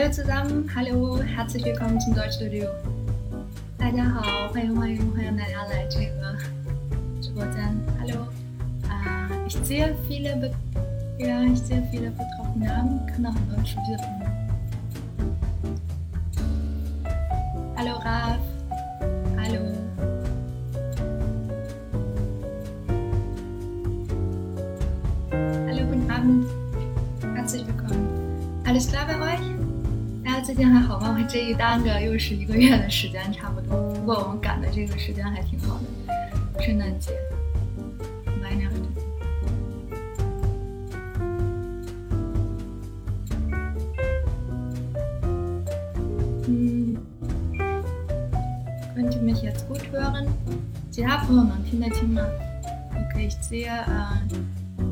Hallo zusammen, hallo, herzlich willkommen zum Deutschstudio。大家好，欢迎欢迎欢迎大家来这个直播间。Hallo，啊、ich sehe viele, be ja, ich sehe viele betroffene Namen, kann auch很多熟悉的朋友。Hallo Raf, hallo。Hallo, guten Abend, herzlich willkommen。Alles klar bei euch？ 大家最近还好吗？我这一耽搁又是一个月的时间，差不多。不过我们赶的这个时间还挺好的，圣诞节，Weihnachten。嗯，könnt ihr mich jetzt gut hören？其他朋友能听得清吗？OK，ich sehe，呃，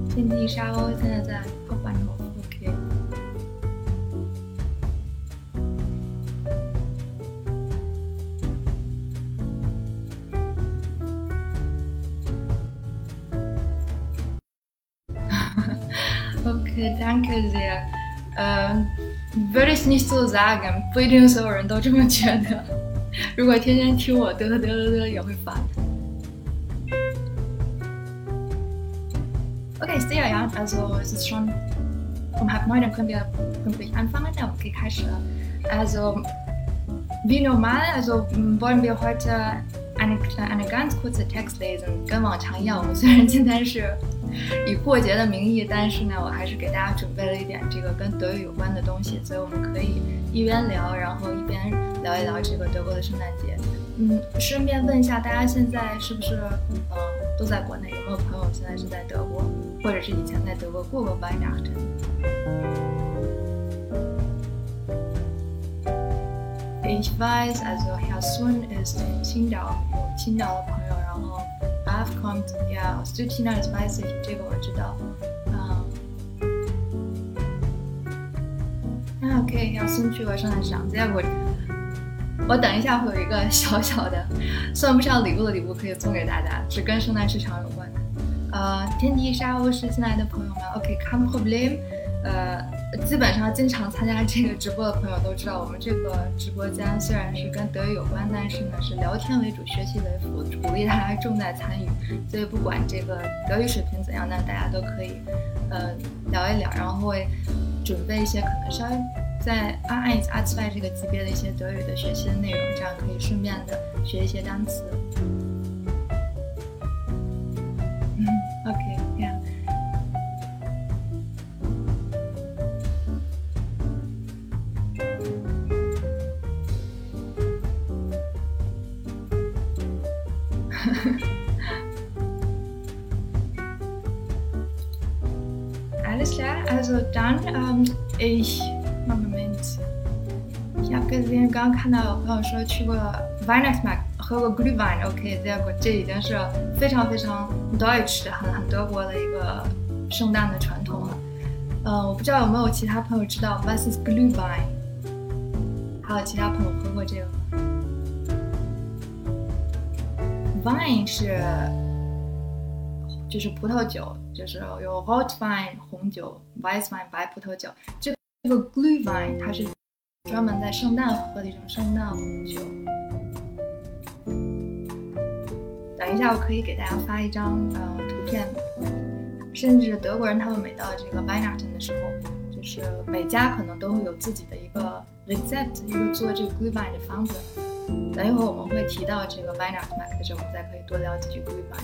天地沙鸥现在在后 Ähm, würde ich nicht so sagen，不一定所有人都这么觉得。如果天天听我嘚嘚嘚嘚也会烦。Okay, sehr ja. Also es ist schon um halb neun, dann können wir pünktlich anfangen. Ja, okay, 开始了。Also wie normal, also wollen wir heute eine, eine ganz kurze Text lesen，跟往常一样。我们虽然今天是 以过节的名义，但是呢，我还是给大家准备了一点这个跟德语有关的东西，所以我们可以一边聊，然后一边聊一聊这个德国的圣诞节。嗯，顺便问一下大家现在是不是呃都在国内？有没有朋友现在是在德国，或者是以前在德国过过 Weihnachten？Ich weiß, also Herr Sun ist in Qingdao，有青岛的朋友，然后 kommt ja aus Südchina, das weiß ich，这个我知道。嗯、那，OK，Herr Sun 去过圣诞市场，再过我等一下会有一个小小的，算不上礼物的礼物可以送给大家，只跟圣诞市场有关的。呃，天地沙鸥是新来的朋友们，OK，kein、Problem。呃，基本上经常参加这个直播的朋友都知道，我们这个直播间虽然是跟德语有关，但是呢是聊天为主，学习为辅，鼓励大家重在参与。所以不管这个德语水平怎样，那大家都可以呃聊一聊，然后会准备一些可能稍微在 A1、A2 这个级别的一些德语的学习的内容，这样可以顺便的学一些单词。说去过 v i n e s m a r k 喝过 Glühwein，OK，sehr gut，这已经是非常非常 Deutsch 的很很德国的一个圣诞的传统了。呃，我不知道有没有其他朋友知道 Was ist Glühwein？还有其他朋友喝过这个吗？Wine 是就是葡萄酒，就是有 r o t w i n e 红酒，Weißwein 白葡萄酒。这这个 g l u w e i n 它是专门在圣诞喝的一种圣诞红酒。等一下，我可以给大家发一张呃图片，甚至德国人他们每到这个 Weihnachten 的时候，就是每家可能都会有自己的一个 recept，一个做这个 Glühwein 的方子。等一会儿我们会提到这个 Weihnachtsmarkt 的时候，我们再可以多聊几句 Glühwein。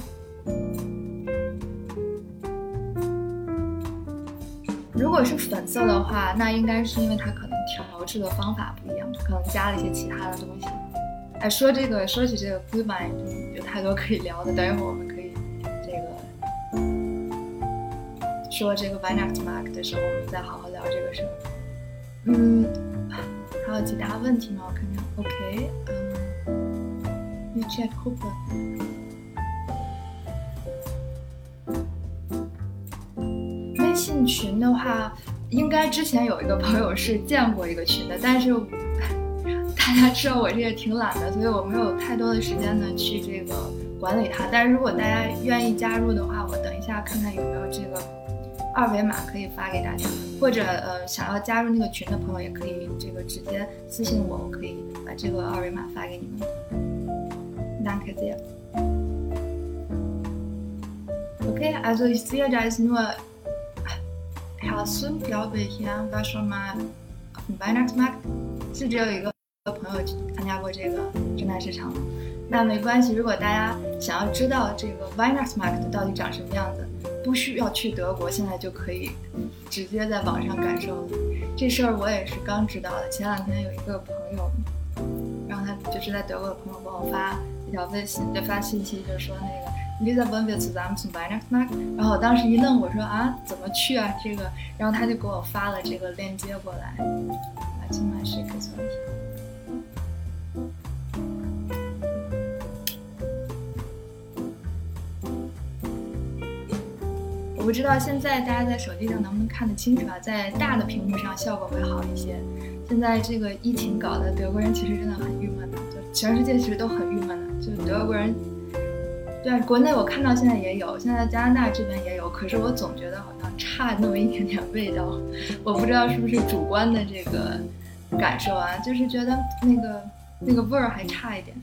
如果是粉色的话，那应该是因为它可调制的方法不一样，可能加了一些其他的东西。哎，说这个，说起这个 Glühwein，有太多可以聊的。等一会儿我们可以这个说这个 wine t mark 的时候，我们再好好聊这个事儿。嗯，还有其他问题吗？我看看。OK，嗯 w e chat group。微信群的话，应该之前有一个朋友是建过一个群的，但是 大家知道我这个挺懒的，所以我没有太多的时间呢去这个管理它。但是如果大家愿意加入的话，我等一下看看有没有这个二维码可以发给大家，或者呃想要加入那个群的朋友也可以这个直接私信我，我可以把这个二维码发给你们。Danke sehr. Okay, also ich sehe, da ist nur Herzen, glaube ich, ja, war schon mal auf dem Weihnachtsmarkt. 是只有一个朋友参加过这个圣诞市场吗？那没关系，如果大家想要知道这个 Weihnachtsmarkt 到底长什么样子，不需要去德国，现在就可以直接在网上感受了。这事儿我也是刚知道的。前两天有一个朋友，然后他就是在德国的朋友帮我发一条微信，就发信息，就说那个 Lisa w e n w i l zusammen zum Weihnachtsmarkt。然后我当时一愣，我说啊，怎么去啊？这个，然后他就给我发了这个链接过来。来，今晚是个问题。我不知道现在大家在手机上能不能看得清楚啊？在大的屏幕上效果会好一些。现在这个疫情搞得德国人其实真的很郁闷的，就全世界其实都很郁闷的。就德国人，对国内我看到现在也有，现在加拿大这边也有，可是我总觉得好像差那么一点点味道。我不知道是不是主观的这个感受啊，就是觉得那个那个味儿还差一点。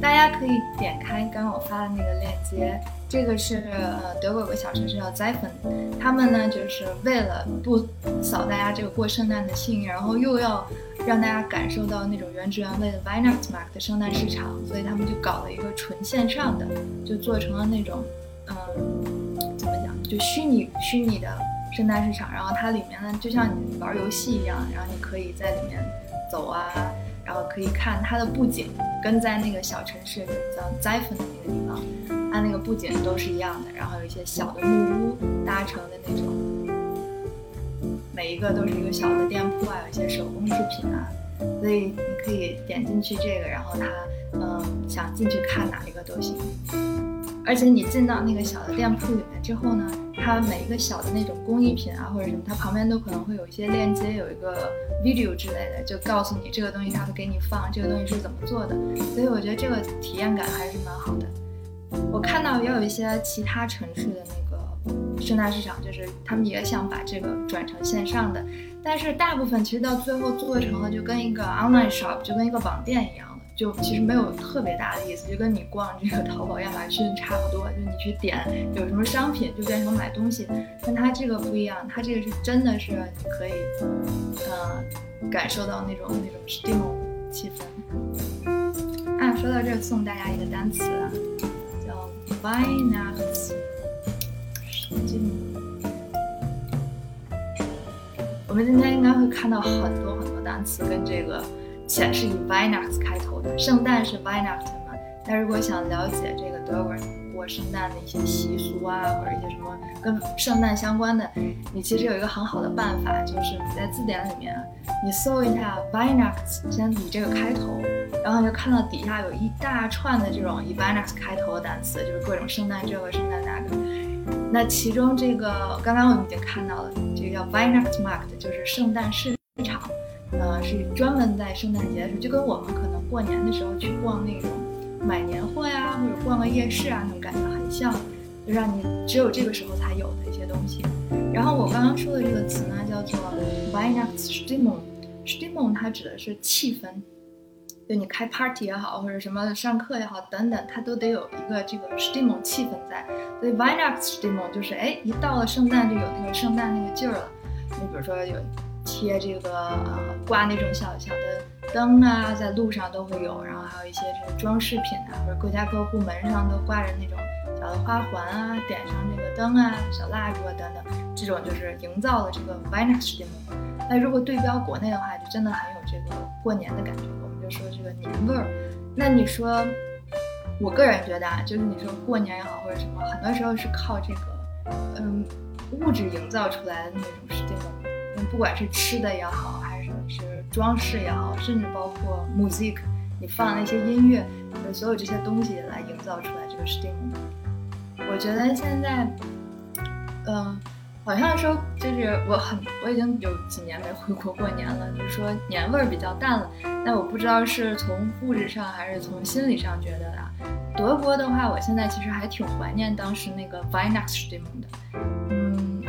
大家可以点开刚刚我发的那个链接。这个是呃，德国有个小城市叫 z e f e n 他们呢就是为了不扫大家这个过圣诞的兴，然后又要让大家感受到那种原汁原味的 Weihnachtsmarkt 的圣诞市场，所以他们就搞了一个纯线上的，就做成了那种嗯，怎么讲，就虚拟虚拟的圣诞市场，然后它里面呢就像你玩游戏一样，然后你可以在里面走啊，然后可以看它的布景，跟在那个小城市叫 z e f e n 的那个地方。它那个布景都是一样的，然后有一些小的木屋搭成的那种，每一个都是一个小的店铺啊，有一些手工制品啊，所以你可以点进去这个，然后它，嗯，想进去看哪一个都行。而且你进到那个小的店铺里面之后呢，它每一个小的那种工艺品啊或者什么，它旁边都可能会有一些链接，有一个 video 之类的，就告诉你这个东西它会给你放这个东西是怎么做的。所以我觉得这个体验感还是蛮好的。我看到也有一些其他城市的那个圣诞市场，就是他们也想把这个转成线上的，但是大部分其实到最后做成了就跟一个 online shop，就跟一个网店一样的，就其实没有特别大的意思，就跟你逛这个淘宝、亚马逊差不多，就你去点有什么商品就变成买东西，但它这个不一样，它这个是真的是你可以，呃，感受到那种那种 steam 气氛。啊，说到这送大家一个单词。Weihnachts，我们今天应该会看到很多很多单词跟这个且是以 Weihnachts 开头的。圣诞是 Weihnachten 嘛？但如果想了解这个德国人过圣诞的一些习俗啊，或者一些什么跟圣诞相关的，你其实有一个很好的办法，就是你在字典里面你搜一下 Weihnachts，先以这个开头。然后你就看到底下有一大串的这种以 Weihnachts 开头的单词，就是各种圣诞这个、圣诞那个。那其中这个刚刚我们已经看到了，这个叫 Weihnachtsmarkt，就是圣诞市场，呃，是专门在圣诞节的时候，就跟我们可能过年的时候去逛那种买年货呀，或者逛个夜市啊那种感觉很像，就让你只有这个时候才有的一些东西。然后我刚刚说的这个词呢，叫做 Weihnachtsstimmung，Stimmung 它指的是气氛。就你开 party 也好，或者什么上课也好，等等，它都得有一个这个 steam 气氛在。所以 Weihnachtsstimmung 就是，哎，一到了圣诞就有那个圣诞那个劲儿了。你比如说有贴这个呃挂那种小小的灯啊，在路上都会有，然后还有一些这个装饰品啊，或者各家各户门上都挂着那种小的花环啊，点上这个灯啊、小蜡烛啊等等，这种就是营造了这个 Weihnachtsstimmung。那如果对标国内的话，就真的很有这个过年的感觉。说这个年味儿，那你说，我个人觉得啊，就是你说过年也好或者什么，很多时候是靠这个，嗯，物质营造出来的那种是这种，不管是吃的也好，还是是装饰也好，甚至包括 music，你放那些音乐，你所有这些东西来营造出来这个 stimmung。我觉得现在，嗯。好像说就是我很我已经有几年没回国过年了，就是说年味儿比较淡了。但我不知道是从物质上还是从心理上觉得的。德国的话，我现在其实还挺怀念当时那个 Weihnachtsstimmung 的。嗯，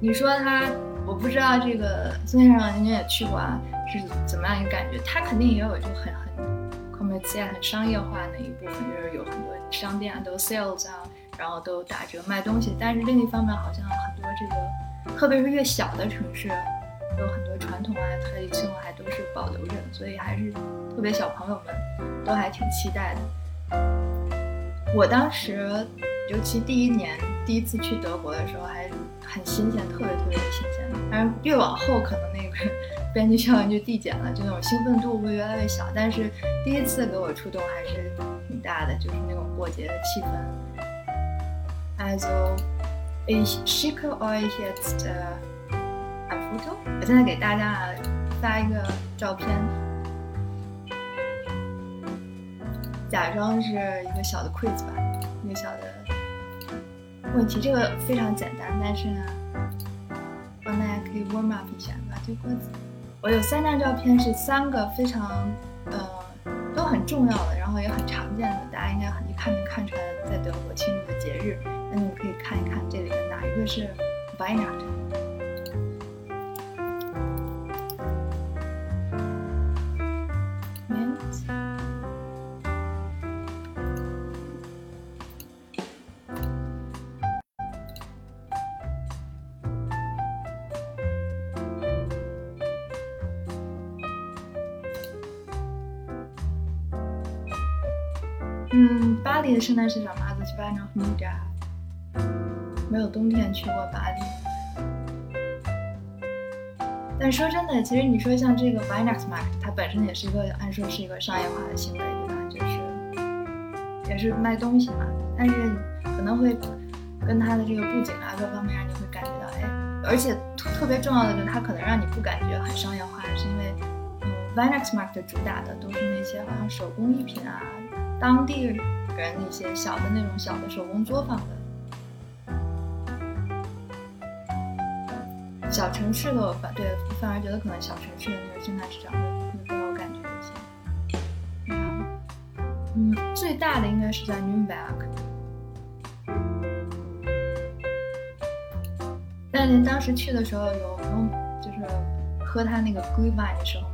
你说它，我不知道这个孙先生您也去过啊，是怎么样一个感觉？它肯定也有就很很 commercial 很商业化的一部分，就是有很多商店啊都 sales 啊，然后都打折卖东西。但是另一方面，好像很多这个，特别是越小的城市，有很多传统啊、tradition 还都是保留着，所以还是特别小朋友们都还挺期待的。我当时，尤其第一年第一次去德国的时候，还很新鲜，特别特别的新鲜。但是越往后，可能那个 边际效应就递减了，就那种兴奋度会越来越小。但是第一次给我触动还是挺大的，就是那种过节的气氛。Also ich schicke euch jetzt ein Foto。我现在给大家发一个照片。假装是一个小的 quiz 吧，一个小的问题，这个非常简单，但是呢，帮大家可以 warm up 一下吧。这个子我有三张照片，是三个非常呃都很重要的，然后也很常见的，大家应该很一看能看出来，在德国庆祝的节日。那你们可以看一看这里面哪一个是 by nat。嗯，巴黎的圣诞市场嘛，就是非常很家。没有冬天去过巴黎。但说真的，其实你说像这个 VINAX MARK，它本身也是一个按说是一个商业化的行为，对吧？就是也是卖东西嘛。但是可能会跟它的这个布景啊各方面，你会感觉到，哎，而且特特别重要的是它可能让你不感觉很商业化，是因为嗯 b i n a x m a r k 的主打的都是那些好像手工艺品啊。当地人那些小的那种小的手工作坊的，小城市的反对反而觉得可能小城市的那个圣诞市场会会更有感觉一些。嗯，最大的应该是在 Nürnberg，但是当时去的时候有用，就是喝他那个 Glühwein 的时候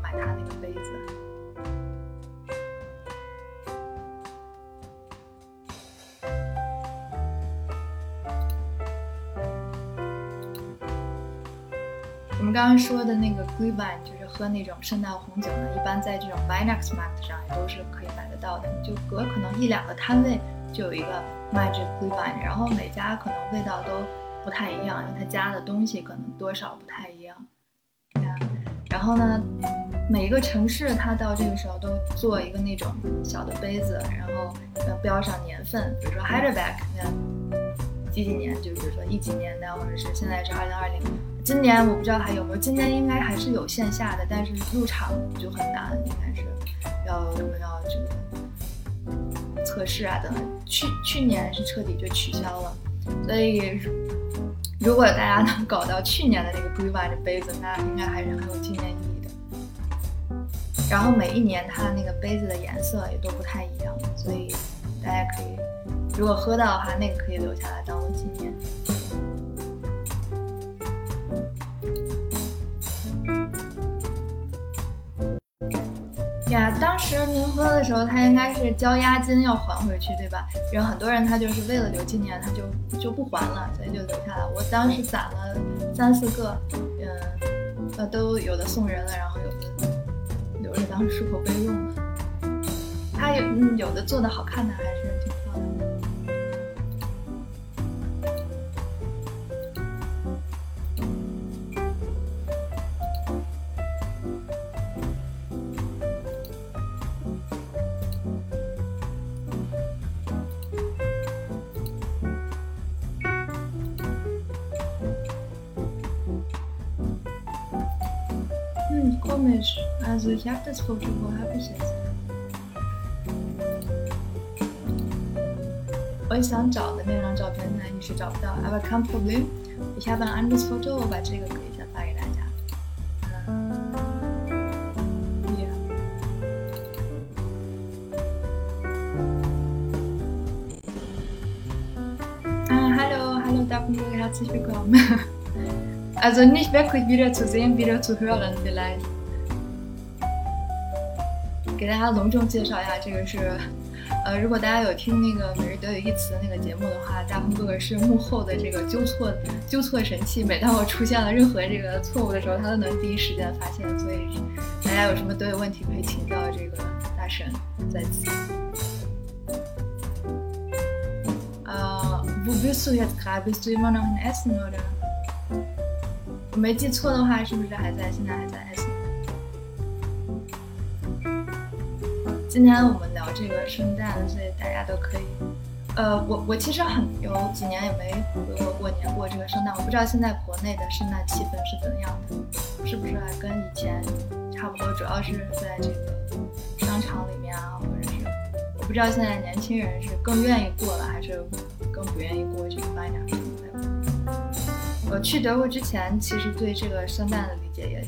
刚刚说的那个 Glühwein，就是喝那种圣诞红酒呢，一般在这种 Weihnachtsmarkt 上也都是可以买得到的。就隔可能一两个摊位就有一个卖这 Glühwein，然后每家可能味道都不太一样，因为它加的东西可能多少不太一样。然后呢，每一个城市它到这个时候都做一个那种小的杯子，然后标上年份，比如说 Heidelberg，几几年，就比如说一几年的，或者是现在是二零二零。今年我不知道还有没有，今年应该还是有线下的，但是入场就很难，应该是要要这个测试啊等等。去去年是彻底就取消了，所以如果大家能搞到去年的那个 g r e e 的杯子，那应该还是很有纪念意义的。然后每一年它那个杯子的颜色也都不太一样，所以大家可以如果喝到的话，那个可以留下来当做纪念。呀，当时您喝的时候，他应该是交押金要还回去，对吧？然后很多人他就是为了留纪念，他就就不还了，所以就留下来。我当时攒了三四个，嗯，呃，都有的送人了，然后有的留着当漱口杯用。他有嗯，有的做的好看的还是 Also ich habe das Foto, wo habe ich es? 我想找的那张照片，那一时找不到。Aber kein Problem. Ich habe ein anderes Foto，我把这个可以先发给大家。Hier. Ah, hallo, hallo Daphne, herzlich willkommen. Also nicht wirklich wieder zu sehen, wieder zu hören vielleicht。给大家隆重介绍一下，这个是，呃，如果大家有听那个每日德语一词的那个节目的话，大鹏哥哥是幕后的这个纠错纠错神器。每当我出现了任何这个错误的时候，他都能第一时间发现。所以大家有什么德语问题可以请教这个大神，在此。呃，Wo bist du jetzt gerade? Bist du immer noch in Essen oder？我没记错的话，是不是还在？现在还在今天我们聊这个圣诞，所以大家都可以。呃，我我其实很有几年也没回国过年过这个圣诞，我不知道现在国内的圣诞气氛是怎样的，是不是还跟以前差不多？主要是在这个商场里面啊，或者是我不知道现在年轻人是更愿意过了，还是更不愿意过这个圣诞。我去德国之前，其实对这个圣诞的理解也。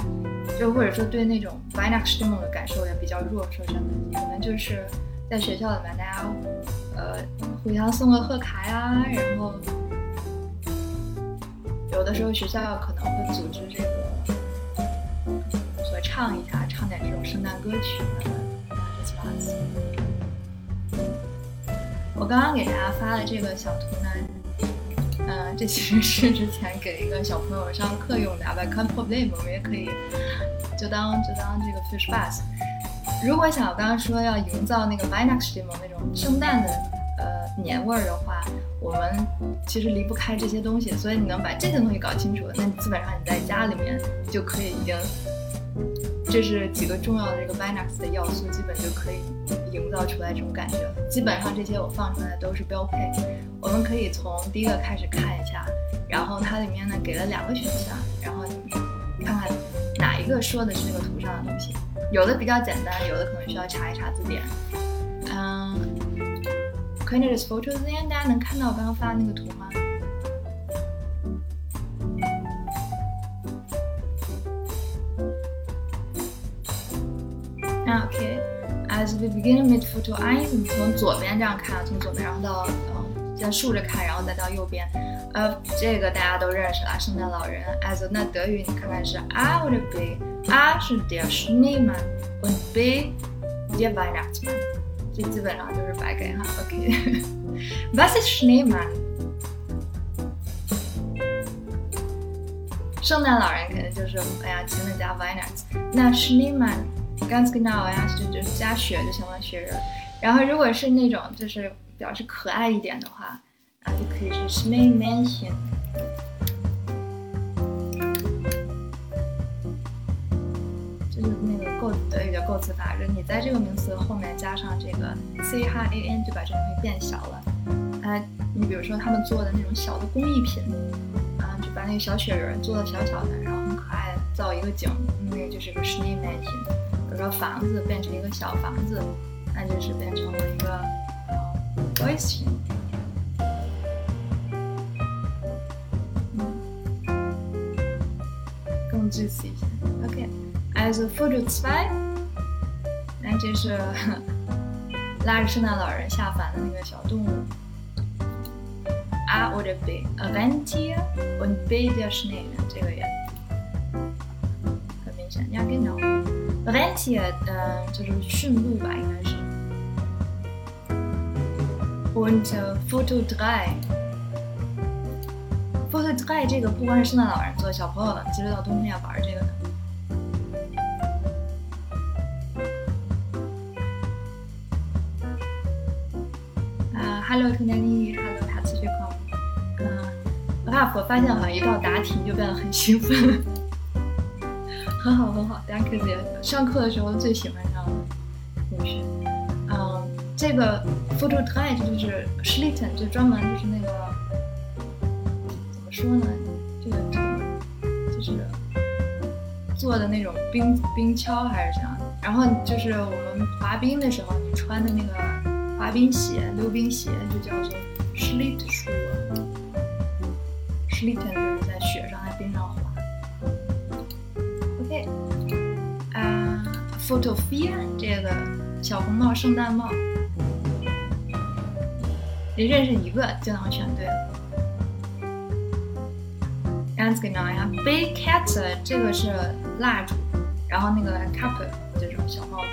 就或者说对那种 Weihnachten 的感受也比较弱，说真的，可能就是在学校里面大家呃互相送个贺卡呀，然后有的时候学校可能会组织这个合唱一下，唱点这种圣诞歌曲。我刚刚给大家发的这个小图呢，嗯，这其实是之前给一个小朋友上课用的，But can't problem，我们也可以。就当就当这个 fish bass。如果想我刚刚说要营造那个 Weihnachten 那种圣诞的呃年味儿的话，我们其实离不开这些东西。所以你能把这些东西搞清楚，那你基本上你在家里面就可以已经，这是几个重要的这个 Weihnachten 的要素，基本就可以营造出来这种感觉了。基本上这些我放出来都是标配。我们可以从第一个开始看一下，然后它里面呢给了两个选项，然后。一个说的是那个图上的东西？有的比较简单，有的可能需要查一查字典。嗯 c o n e this photo then，大家能看到我刚刚发的那个图吗？OK，as we begin with photo I，从左边这样看，从左边然后到，先竖着看，然后再到右边。呃，这个大家都认识了，圣诞老人。As 那德语你看看是 I would be，A 是 der Schneemann，und B der Weihnachtsmann。这基本上就是白给哈。OK，Was ist Schneemann？圣诞老人肯定就是哎呀，前面加 Weihnacht。那 Schneemann，ganz genau 呀，就就是加雪就行了，雪人。然后如果是那种就是表示可爱一点的话。啊，就可以是 s m a l m a n s i o n 就是那个构德语的构词法，就是你在这个名词后面加上这个 c h a n，就把这东西变小了。啊，你比如说他们做的那种小的工艺品，啊，就把那个小雪人做的小小的，然后很可爱，造一个景，那个就是个 s m a l m a n s i o n 比如说房子变成一个小房子，那就是变成了一个 v o i c e 句子一下，OK，as photo two，那这是拉着圣诞老人下凡的那个小动物。A oder B，a Rentier und B der Schnee，这个也很明显。你要跟着，Rentier，嗯，就是驯鹿吧，应该是。Und photo three。Photo Try 这个不光是圣诞老人做，小朋友们其实到冬天要玩这个的。啊，Hello t o n y h e l l o 哈次学课。嗯，Ralph，我发现好像一到答题就变得很兴奋。很好很好，Thank you，上课的时候最喜欢，这个 Photo Try 就是 Schlitten，就专门就是那个怎么。说呢，这个这个就是做的那种冰冰橇还是怎样？然后就是我们滑冰的时候，你穿的那个滑冰鞋、溜冰鞋就叫做 sled shoe。sled 就是在雪上在冰上滑。OK，啊，photography 这个小红帽圣诞帽，你认识一个就能选对了。ganz genau 呀，Big Cat 这个是蜡烛，然后那个 Cap 这种小帽子，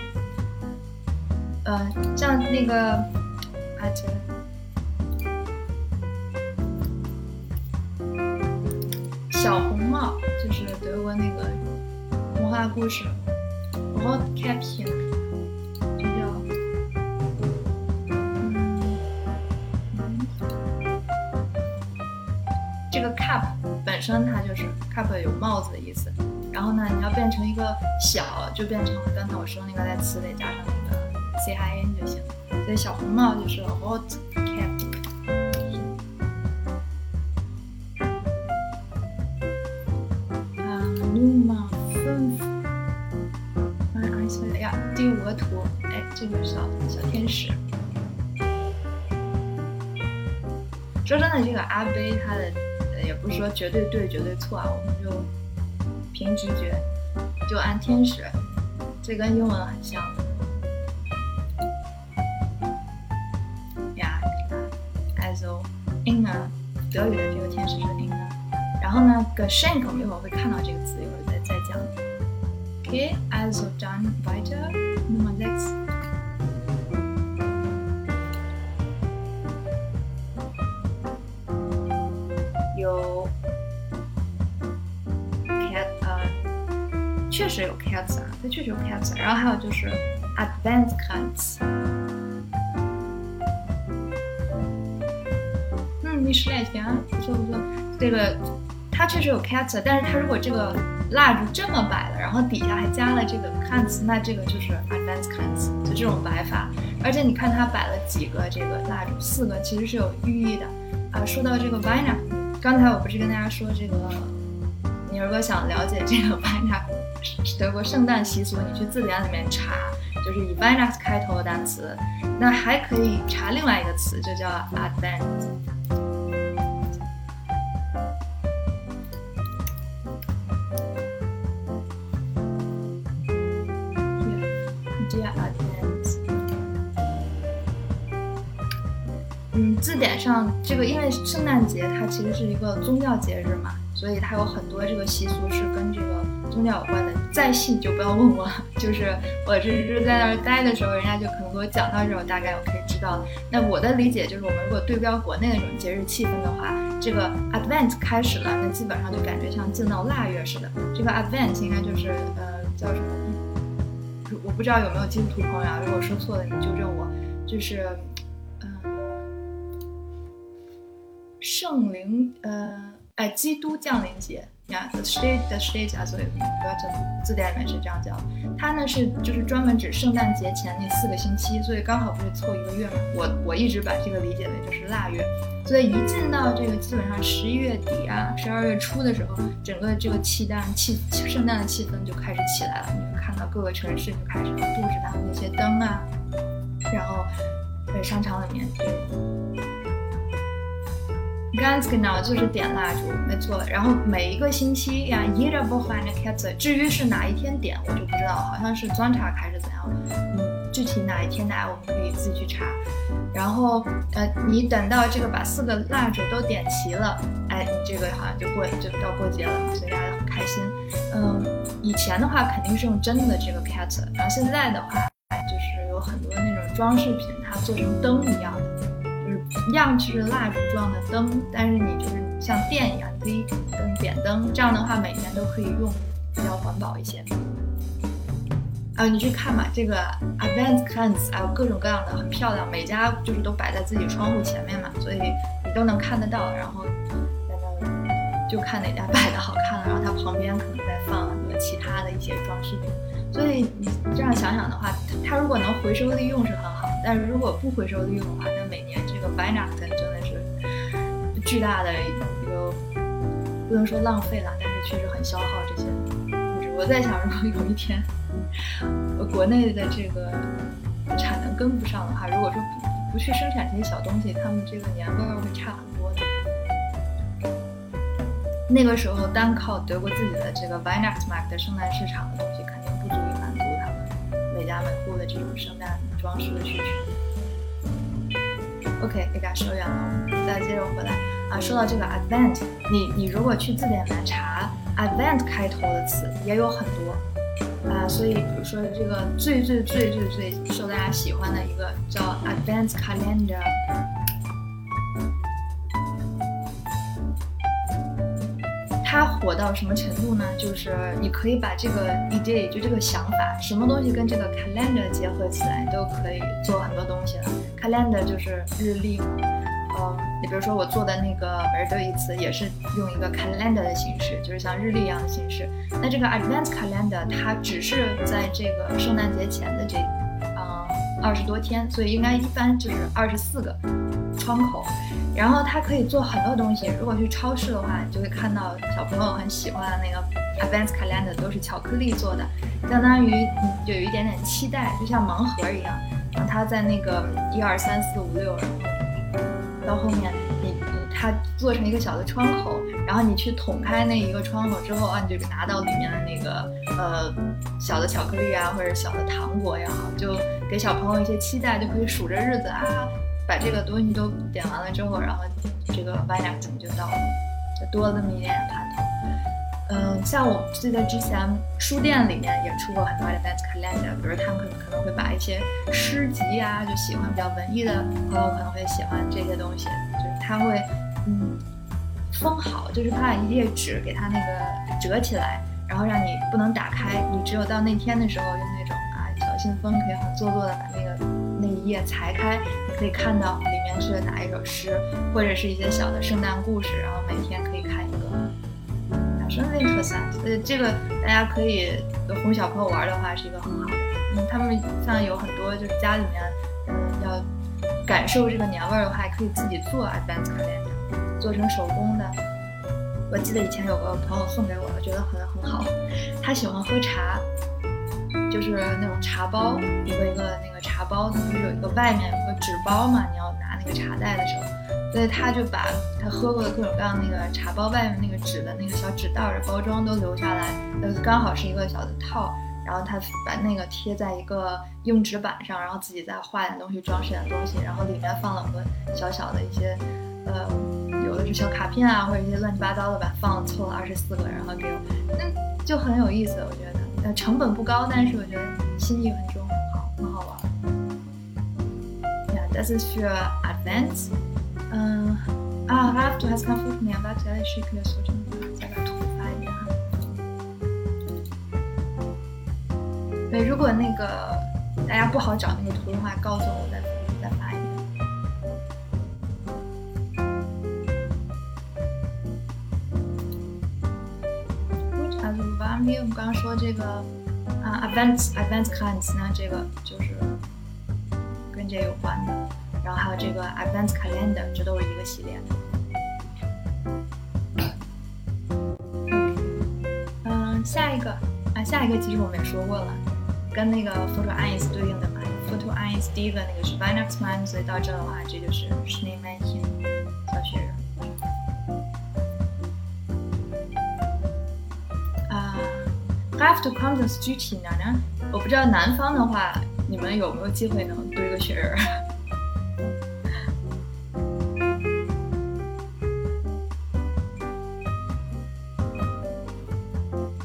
呃，像那个啊这。小红帽就是德国那个童话故事它就是 cap 有帽子的意思，然后呢你要变成一个小，就变成刚才我说那个在词尾加上那个 c i n 就行，所以小红帽就是 r o t cap。第五个图，哎，这个小小天使。说真的，这个阿贝他的不是说绝对对绝对错啊，我们就凭直觉就按天使，这跟英文很像。呀，also in 啊，德语的这个天使是 in 啊。然后呢，Geschenk 我们一会儿会看到这个词，一会儿再再讲。OK，also done weiter。Nummer sechs. 确实有 cats 啊，它确实有 cats，然后还有就是 advance cats。嗯，你十来天，不错不错，这个它确实有 cats，但是它如果这个蜡烛这么摆了，然后底下还加了这个 cats，那这个就是 advanced cats，就这种摆法。而且你看它摆了几个这个蜡烛，四个其实是有寓意的啊。说到这个 v i n a 刚才我不是跟大家说这个，你如果想了解这个 v i n a 德国圣诞习俗，你去字典里面查，就是以 v i n a 开头的单词，那还可以查另外一个词，就叫 advent。嗯，字典上这个，因为圣诞节它其实是一个宗教节日嘛，所以它有很多这个习俗是跟这个宗教有关的。再细你就不要问我了，就是我这是在那儿待的时候，人家就可能给我讲到这种，大概我可以知道。那我的理解就是，我们如果对标国内那种节日气氛的话，这个 Advent 开始了，那基本上就感觉像进到腊月似的。这个 Advent 应该就是呃叫什么？我不知道有没有基督徒朋友啊，如果说错了，你纠正我。就是嗯。圣灵，呃，哎，基督降临节呀，the state the state 啊，所以不要叫字典里面是这样叫。它呢是就是专门指圣诞节前那四个星期，所以刚好不是凑一个月嘛。我我一直把这个理解为就是腊月，所以一进到这个基本上十一月底啊，十二月初的时候，整个这个气蛋气圣诞的气氛就开始起来了。你会看到各个城市就开始布置他们那些灯啊，然后在商场里面就。Ganz genau，就是点蜡烛，没错。然后每一个星期呀，jeder Woche eine Kerze。至于是哪一天点，我就不知道，好像是 Sonntag 还是怎样。嗯，具体哪一天来我们可以自己去查。然后呃，你等到这个把四个蜡烛都点齐了，哎，你这个好像就过就到过节了，所以大家很开心。嗯，以前的话肯定是用真的这个 k e t e 然后现在的话，就是有很多那种装饰品，它做成灯一样的。样就是蜡烛状的灯，但是你就是像电一样，你可以灯点灯，这样的话每年都可以用，比较环保一些。啊，你去看嘛，这个 Advent Calendars 还有各种各样的，很漂亮，每家就是都摆在自己窗户前面嘛，所以你都能看得到。然后在那就看哪家摆的好看了，然后它旁边可能再放很多其他的一些装饰品。所以你这样想想的话，它如果能回收利用是很好，但是如果不回收利用的话，那每年这个 v i n a c t 真的是巨大的一个，不能说浪费了，但是确实很消耗这些物质。我在想，如果有一天国内的这个产能跟不上的话，如果说不去生产这些小东西，他们这个年味会差很多的。那个时候单靠德国自己的这个 v i n a c t Mark 的圣诞市场的东西，肯定不足以满足他们每家每户的这种圣诞装饰的需求。OK，给大家说远了，我们再接着回来。啊，说到这个 Advent，你你如果去字典来查 Advent 开头的词，也有很多啊，所以比如说这个最最最最最受大家喜欢的一个叫 Advent Calendar。它火到什么程度呢？就是你可以把这个 idea，就这个想法，什么东西跟这个 calendar 结合起来，都可以做很多东西了。calendar 就是日历，嗯，你比如说我做的那个每日一词，也是用一个 calendar 的形式，就是像日历一样的形式。那这个 advent calendar 它只是在这个圣诞节前的这，嗯，二十多天，所以应该一般就是二十四个窗口。然后它可以做很多东西。如果去超市的话，你就会看到小朋友很喜欢的那个 Advance Calendar 都是巧克力做的，相当于就有一点点期待，就像盲盒一样。然后它在那个一二三四五六，然后到后面你你它做成一个小的窗口，然后你去捅开那一个窗口之后啊，你就拿到里面的那个呃小的巧克力啊，或者小的糖果也好，就给小朋友一些期待，就可以数着日子啊。把这个东西都点完了之后，然后这个 v i n e t 就到了，就多了那么一点点盼头。嗯，像我记得之前书店里面也出过很多 Advent Calendar，比如他们可能可能会把一些诗集呀，就喜欢比较文艺的朋友可能会喜欢这些东西，就是他会嗯封好，就是把一页纸给它那个折起来，然后让你不能打开，你只有到那天的时候用那种啊小信封可以很做作的把那个那一页裁开。你可以看到里面是哪一首诗，或者是一些小的圣诞故事，然后每天可以看一个，还是那特散。所以这个大家可以哄小朋友玩的话，是一个很好的。嗯，他们像有很多就是家里面，嗯，要感受这个年味儿的话，可以自己做 Advent Calendar，做成手工的。我记得以前有个朋友送给我的，觉得很很好。他喜欢喝茶。就是那种茶包，一个一个那个茶包，它不是有一个外面有个纸包嘛？你要拿那个茶袋的时候，所以他就把他喝过的各种各样那个茶包外面那个纸的那个小纸袋的包装都留下来，呃，刚好是一个小的套，然后他把那个贴在一个硬纸板上，然后自己再画点东西，装饰点东西，然后里面放了个小小的一些，呃，有的是小卡片啊，或者一些乱七八糟的吧，放凑了二十四个，然后给我，那就很有意思，我觉得。呃，成本不高，但是我觉得心意很重，很好，很好玩。Yeah, das ist für Advents. 嗯，啊，Ralf, du hast kein Foto mehr. Warte, ich schicke das Foto mal. selber 图发一下哈。对，如果那个大家不好找那个图的话，告诉我，因为我们刚刚说这个啊，advance advance clients，那这个就是跟这有关的，然后还有这个 advance calendar，这都是一个系列的。下一个啊，下一个其实我们也说过了，跟那个 photo eyes 对应的嘛，photo eyes 第一个那个是 v i n e x m a n 所以到这的话，这就是 s n a m e n h Have to come to 具体呢呢？我不知道南方的话，你们有没有机会能堆个雪人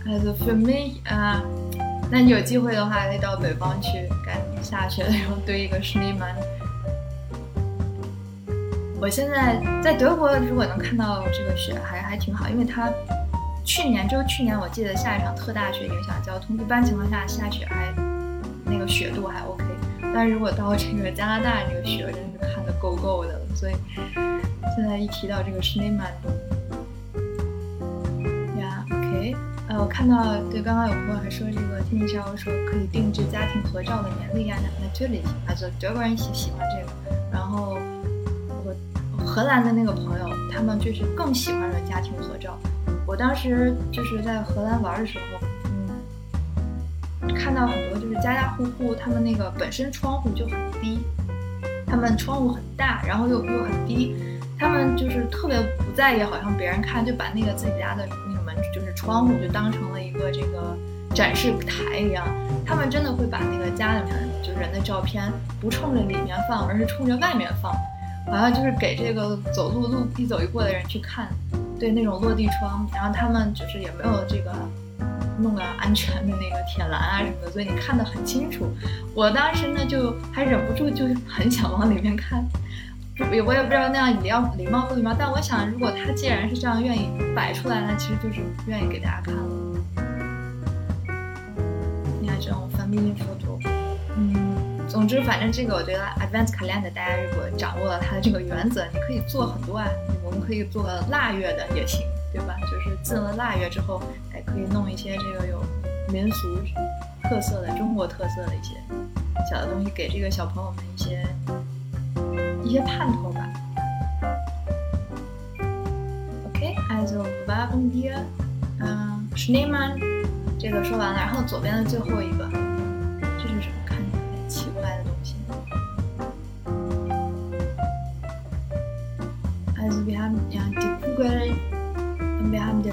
？As for me，啊，那你有机会的话，可以到北方去，赶下雪的时候堆一个雪人。我现在在德国，如果能看到这个雪，还还挺好，因为它。去年就去年，我记得下一场特大雪影响交通。一般情况下下雪还那个雪度还 OK，但是如果到这个加拿大，这个雪真的是看的够够的了。所以现在一提到这个 s h n e e m a 呀，OK，呃，我看到对，刚刚有朋友还说这个天气上说可以定制家庭合照的年历呀，那这里啊，就德国人喜喜欢这个。然后我荷兰的那个朋友，他们就是更喜欢这个家庭合照。我当时就是在荷兰玩的时候，嗯，看到很多就是家家户户他们那个本身窗户就很低，他们窗户很大，然后又又很低，他们就是特别不在意，好像别人看就把那个自己家的那个门就是窗户就当成了一个这个展示台一样，他们真的会把那个家里面就是人的照片不冲着里面放，而是冲着外面放。好像就是给这个走路路一走一过的人去看，对那种落地窗，然后他们就是也没有这个弄个安全的那个铁栏啊什么的，所以你看得很清楚。我当时呢就还忍不住就很想往里面看，也我也不知道那样礼貌礼貌不礼貌，但我想如果他既然是这样愿意摆出来，那其实就是愿意给大家看了。你看这种 family photo，嗯。总之，反正这个我觉得 Advent Calendar，大家如果掌握了它的这个原则，你可以做很多啊。我们可以做腊月的也行，对吧？就是进了腊月之后，哎，可以弄一些这个有民俗特色的、中国特色的一些小的东西，给这个小朋友们一些一些盼头吧。OK，also waren wir，嗯，Schneemann，这个说完了，然后左边的最后一个。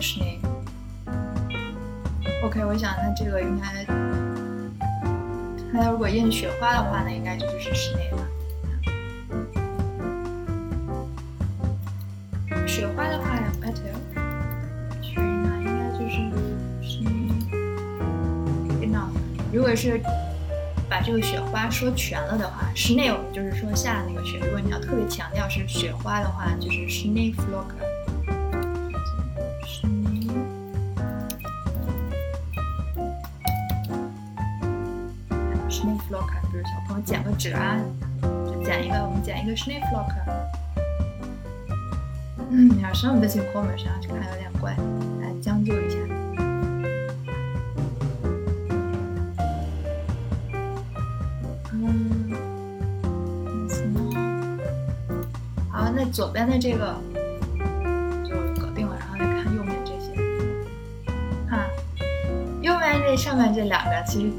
Schnee。OK，我想它这个应该，它要如果印雪花的话，那应该就是室内了。雪花的话，better，去哪应该就是室内。那如果是把这个雪花说全了的话，室内我们就是说下那个雪。如果你要特别强调是雪花的话，就是室内 flock。剪个纸啊，剪一个，我们剪一个 s h n e e flock。嗯，你要上面的镜后面上去看有点怪，左边的这个就搞定了，然后再看右面这些。看，右面这上面这两个其实。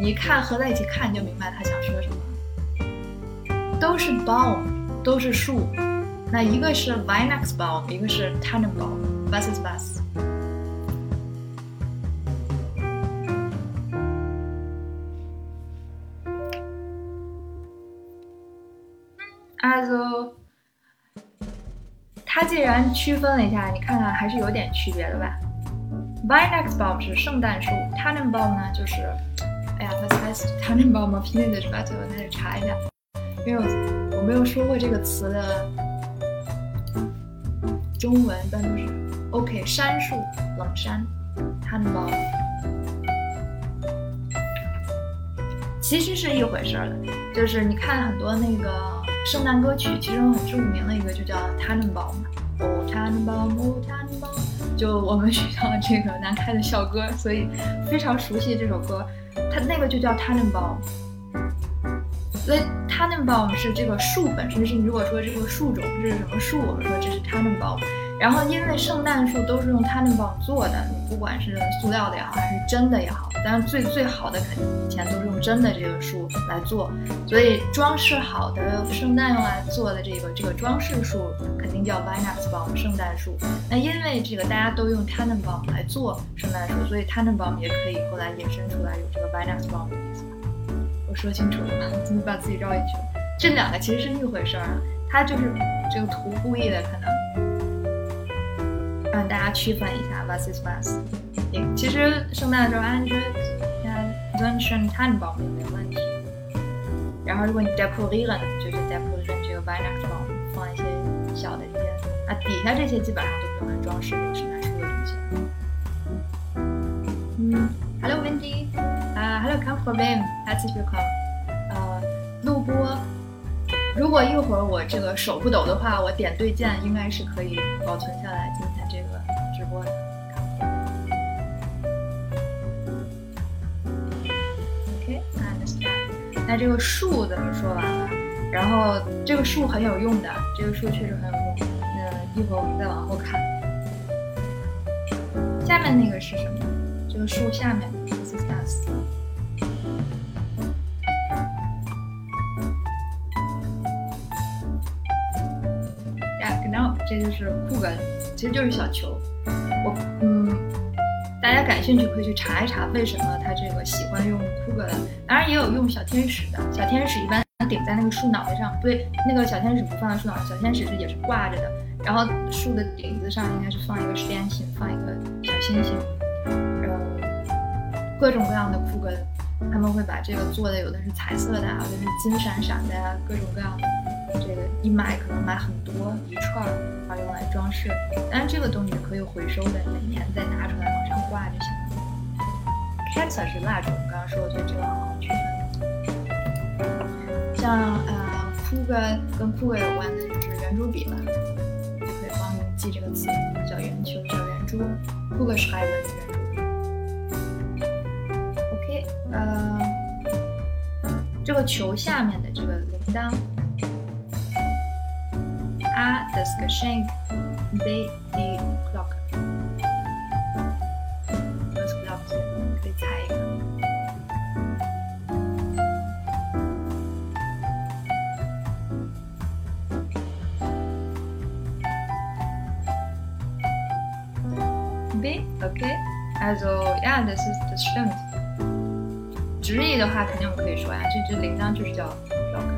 你看合在一起看，就明白他想说什么。都是 baum，都是树。那一个是 “Waldsbaum”，一个是 Tannenbaum。Was ist was？然区分了一下，你看看还是有点区别的吧。v i n e x b o m 是圣诞树，Tannenbaum 呢就是。哎呀，was heißt Tannenbaum auf Chinesisch？我在这查一下，因为我我没有说过这个词的中文，但就是 OK。杉树，冷杉，Tannenbaum，其实是一回事儿的。就是你看很多那个圣诞歌曲，其中很著名的一个就叫 Tannenbaum 就我们学校的这个南开的校歌，所以非常熟悉这首歌。它那个就叫 “tanbou”，所以 “tanbou” 是这个树本身是，如果说这个树种这是什么树，我们说这是 “tanbou”。然后因为圣诞树都是用 Tannenbaum 做的，你不管是塑料的也好，还是真的也好，但是最最好的肯定以前都是用真的这个树来做，所以装饰好的圣诞用来做的这个这个装饰树肯定叫 Weihnachtsbaum 圣诞树。那因为这个大家都用 Tannenbaum 来做圣诞树，所以 Tannenbaum 也可以后来衍生出来有这个 Weihnachtsbaum 的意思。我说清楚了吗？你把自己绕进去了？这两个其实是一回事儿啊，它就是这个图故意的可能。让大家区分一下，was is was。其实圣诞的时候安觉看 s o n s h i n Tannenbaum 也没有问题。然后如果你 decoration 就是 decoration 这个 Weihnachtsbaum 放一些小的一些，啊底下这些基本上都是用来装饰这个圣诞树的东西。嗯，Hello Wendy，啊，Hello，come for them，herzlich willkommen。呃，录播。如果一会儿我这个手不抖的话，我点对键应该是可以保存下来那这个树怎么说完了？然后这个树很有用的，这个树确实很有用。那一会儿我们再往后看，下面那个是什么？这个树下面的 s is us。这就是库根，其实就是小球。我嗯，大家感兴趣可以去查一查为什么他这个喜欢用酷哥的，当然也有用小天使的。小天使一般顶在那个树脑袋上，不对，那个小天使不放在树脑上，小天使是也是挂着的。然后树的顶子上应该是放一个实验品，放一个小星星，呃，各种各样的酷哥，他们会把这个做的有的是彩色的，有的是金闪闪的呀，各种各样的。这个一买可能买很多一串，然后用来装饰。当然这个东西可以回收的，每年再拿出来挂就行了。c a t 是蜡烛，我们刚刚说的，所以这个很好区分。像呃酷哥跟酷哥有关的就是圆珠笔了。可以帮你记这个词叫圆球，叫圆珠。酷个是海文圆珠笔。OK，呃，这个球下面的这个铃铛。A das Geschenk, B die OK，also ja, das ist das stimmt。直译的话，肯定我们可以说呀，这只铃铛就是叫 clock。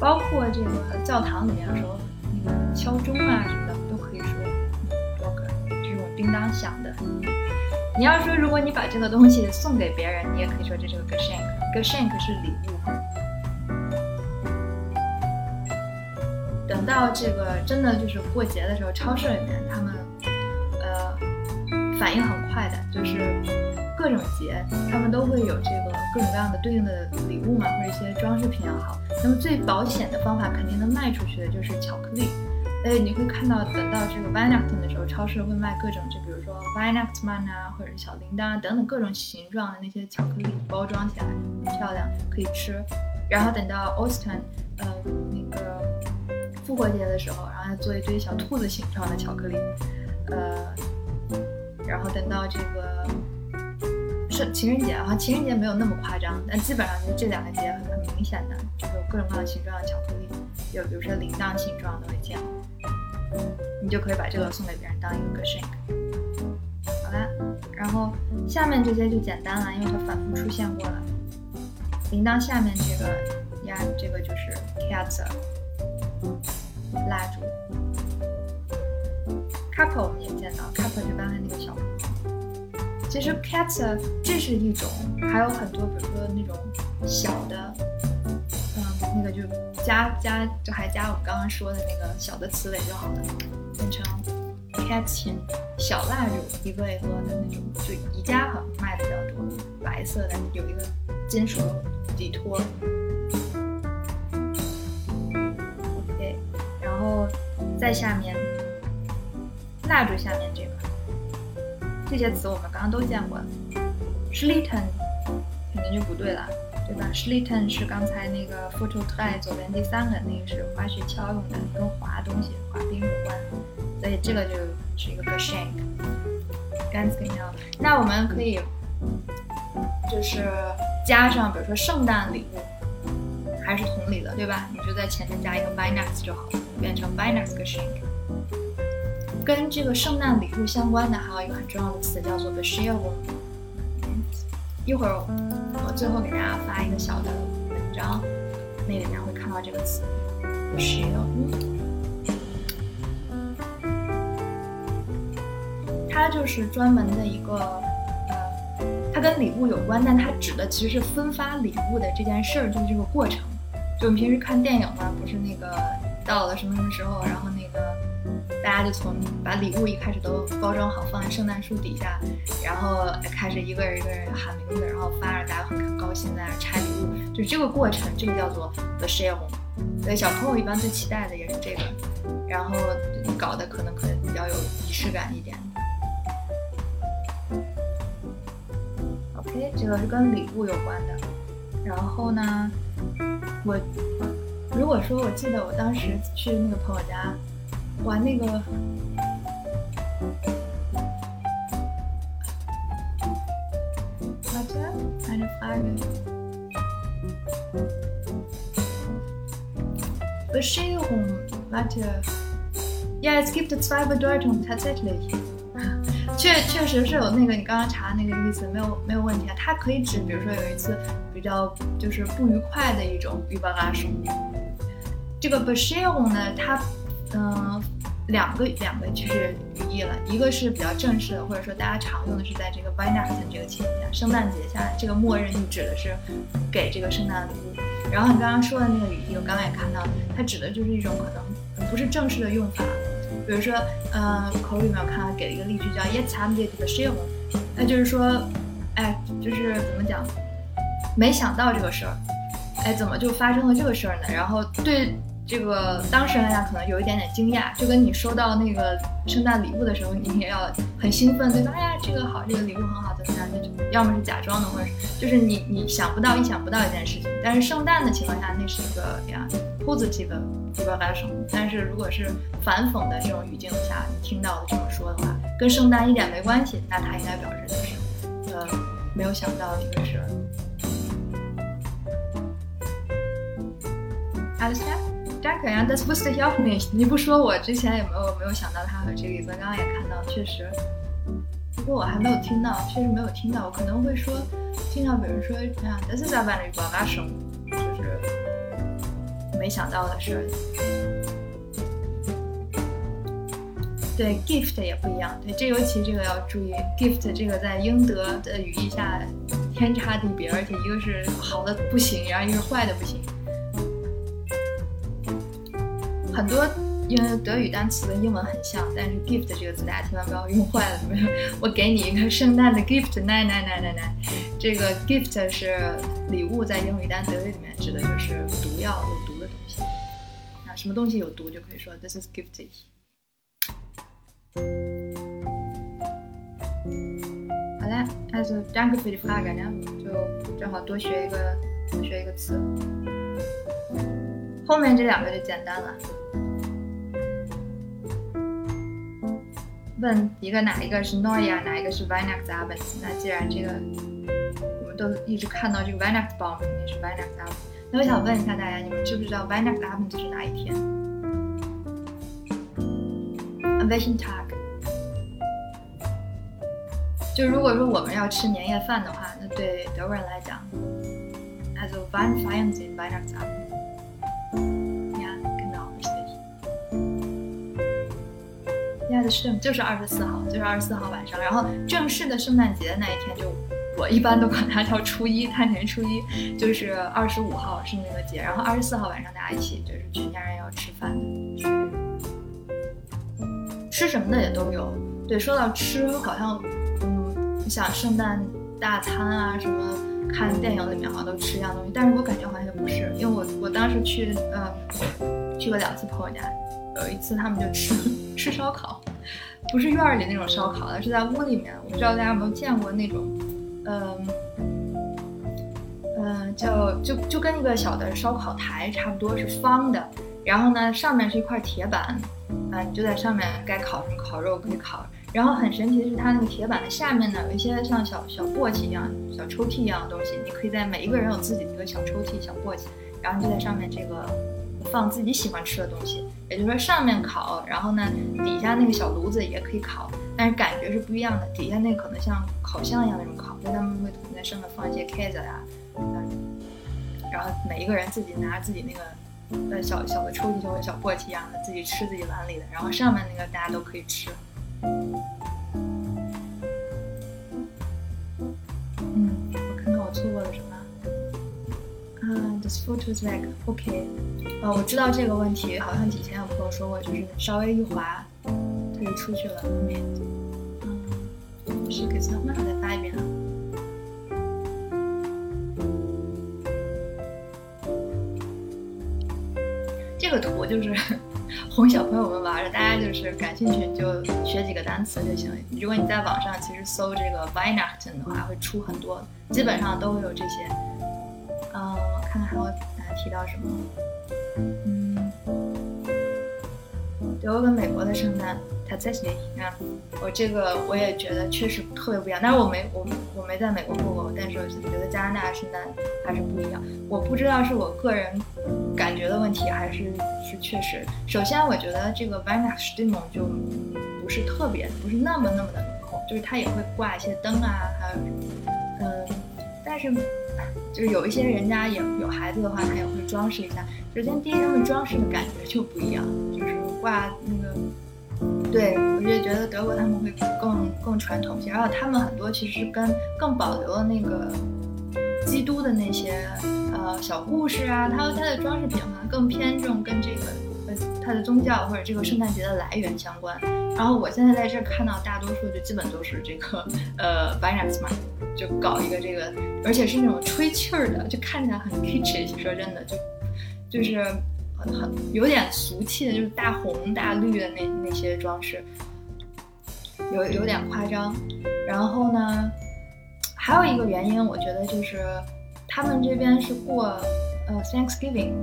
包括这个教堂里面的时候，那个敲钟啊什么的，都可以说 clock，这种叮当响的。你要说，如果你把这个东西送给别人，你也可以说这是个 geschenk。geschenk 是礼物。等到这个真的就是过节的时候，超市里面他们。反应很快的，就是各种节，他们都会有这个各种各样的对应的礼物嘛，或者一些装饰品也好。那么最保险的方法，肯定能卖出去的就是巧克力。哎，你会看到，等到这个 Weihnachten 的时候，超市会卖各种，就比如说 Weihnachtsmann 啊，或者小铃铛等等各种形状的那些巧克力，包装起来很漂亮，可以吃。然后等到 Ostern，呃，那个复活节的时候，然后做一堆小兔子形状的巧克力，呃。然后等到这个是情人节啊，情人节没有那么夸张，但基本上就这两个节很很明显的，就是有各种各样的形状的巧克力，有比如说铃铛形状的会见，你就可以把这个送给别人当一个 shake。好啦，然后下面这些就简单了，因为它反复出现过了。铃铛下面这个呀，这个就是 cats 蜡烛。Couple 我们也见到，Couple 就刚才那个小。其实 Cat 这是一种，还有很多，比如说那种小的，嗯，那个就加加就还加我们刚刚说的那个小的词尾就好了，变成 Cat 琴小蜡烛，一个一个的那种，就宜家好像卖的比较多，白色的有一个金属底托。OK，然后再下面。蜡烛下面这个，这些词我们刚刚都见过了。Schlitten 肯定就不对了，对吧？Schlitten 是刚才那个 photo try 左边第三个，那个是滑雪橇用的，跟滑东西、滑冰有关，所以这个就是一个 g e s h e n k。ganz genau。那我们可以就是加上，比如说圣诞礼物，还是同理的，对吧？你就在前面加一个 Weihnachts 就好了，变成 Weihnachts geschenk。跟这个圣诞礼物相关的还有一个很重要的词叫做 besheer。一会儿我最后给大家发一个小的文章，那里面会看到这个词 besheer。它就是专门的一个，呃，它跟礼物有关，但它指的其实是分发礼物的这件事儿，就是这个过程。就我们平时看电影嘛，不是那个到了什么什么时候，然后那个。大家就从把礼物一开始都包装好，放在圣诞树底下，然后开始一个人一个人喊名字，然后发着，大家很高兴在那拆礼物，就是这个过程，这个叫做 the share。所以小朋友一般最期待的也是这个，然后搞得可能可能比较有仪式感一点。OK，这个是跟礼物有关的。然后呢，我如果说我记得我当时去那个朋友家。玩那个，Warte, eine Frage. Bescherung, warte. Ja, es gibt zwei Bedeutungen tatsächlich. 确确实是有那个你刚刚查那个意思，没有没有问题啊。它可以指，比如说有一次比较就是不愉快的一种语巴拉声。这个 b a s h i r 呢，它嗯两个两个就是语义了，一个是比较正式的，或者说大家常用的是在这个 Weihnachten 这个情况下，圣诞节下，这个默认就指的是给这个圣诞礼物。然后你刚刚说的那个语义，我刚刚也看到，它指的就是一种可能不是正式的用法。比如说，呃，口语里面我看到给了一个例句叫 Jetzt haben wir die Bescherung，那就是说，哎，就是怎么讲，没想到这个事儿，哎，怎么就发生了这个事儿呢？然后对。这个当事人来讲可能有一点点惊讶，就跟你收到那个圣诞礼物的时候，你也要很兴奋，对吧？哎呀，这个好，这个礼物很好，怎么样？就要么是假装的，或者就是你你想不到、意想不到一件事情。但是圣诞的情况下，那是一个呀 positive 一个发生。但是如果是反讽的这种语境下，你听到的这么说的话，跟圣诞一点没关系，那他应该表示就是呃没有想到这个事儿。Alles klar? Danke ja, das wusste ich auch nicht。你不说，我之前也没有没有想到它和这个意思。刚刚也看到，确实，不过我还没有听到，确实没有听到。我可能会说，经常比如说啊，das ist aber eine Überraschung，就是没想到的事。对，gift 也不一样。对，这尤其这个要注意，gift 这个在英德的语义下天差地别，而且一个是好的不行，然后一个是坏的不行。很多因为德语单词跟英文很像，但是 gift 这个词大家千万不要用坏了。我给你一个圣诞的 gift，奶奶奶奶奶。这个 gift 是礼物，在英语单德语里面指的就是毒药、有毒的东西。啊，什么东西有毒就可以说 this is gifty。好了，also danke für die Frage，呢，就正好多学一个多学一个词。后面这两个就简单了。问一个哪一个是 Noah，哪一个是 Weinacht Abend？那既然这个我们都一直看到这个 Weinacht Baum，肯定是 Weinacht Abend。那我想问一下大家，你们知不知道 Weinacht Abend 是哪一天？An welchem Tag？就如果说我们要吃年夜饭的话，那对德国人来讲，Also wann feiern Sie Weihnachtsabend？是，就是二十四号，就是二十四号晚上。然后正式的圣诞节那一天，就我一般都管它叫初一，大年初一，就是二十五号是那个节。然后二十四号晚上大家一起就是全家人要吃饭，吃什么的也都有。对，说到吃，好像嗯，你想圣诞大餐啊，什么看电影里面好像都吃一样东西，但是我感觉好像也不是，因为我我当时去呃去过两次朋友家，有一次他们就吃吃烧烤。不是院里那种烧烤的，是在屋里面。我不知道大家有没有见过那种，嗯，嗯，叫就就跟一个小的烧烤台差不多，是方的。然后呢，上面是一块铁板，啊，你就在上面该烤什么烤肉可以烤。然后很神奇的是，它那个铁板的下面呢，有一些像小小簸箕一样、小抽屉一样的东西，你可以在每一个人有自己的一个小抽屉、小簸箕，然后你就在上面这个。放自己喜欢吃的东西，也就是说上面烤，然后呢底下那个小炉子也可以烤，但是感觉是不一样的。底下那可能像烤箱一样那种烤，所以他们会在上面放一些 case 呀，然后每一个人自己拿自己那个呃小小的抽屉，就跟小簸箕一样的，自己吃自己碗里的，然后上面那个大家都可以吃。嗯，我看看我错过了什么。啊，this photo is like OK。呃，我知道这个问题，好像以前有朋友说过，就是稍微一滑，它就出去了。嗯，是给小马再发一遍啊。这个图就是 哄小朋友们玩的，大家就是感兴趣就学几个单词就行。如果你在网上其实搜这个 Weihnachten 的话，会出很多，基本上都会有这些。嗯，看看还有大家提到什么。嗯，德国跟美国的圣诞，它在哪里啊？我这个我也觉得确实特别不一样。但是我没我我没在美国过过，但是我觉得加拿大圣诞还是不一样。我不知道是我个人感觉的问题，还是是确实。首先，我觉得这个 Weihnachten 就不是特别，不是那么那么的浓厚，就是它也会挂一些灯啊，还有什么，嗯，但是就是有一些人家也有孩子的话，他也会装饰一下。首先，第一，他们装饰的感觉就不一样，就是挂那个。对，我就觉得德国他们会更更传统些，然后他们很多其实跟更保留了那个基督的那些呃小故事啊，他他的装饰品可能更偏重跟这个它的宗教或者这个圣诞节的来源相关。然后我现在在这看到大多数就基本都是这个呃 Weihnachtsmarkt，就搞一个这个，而且是那种吹气儿的，就看起来很 kitsch。说真的，就就是很。很有点俗气的，就是大红大绿的那那些装饰，有有点夸张。然后呢，还有一个原因，我觉得就是他们这边是过呃 Thanksgiving，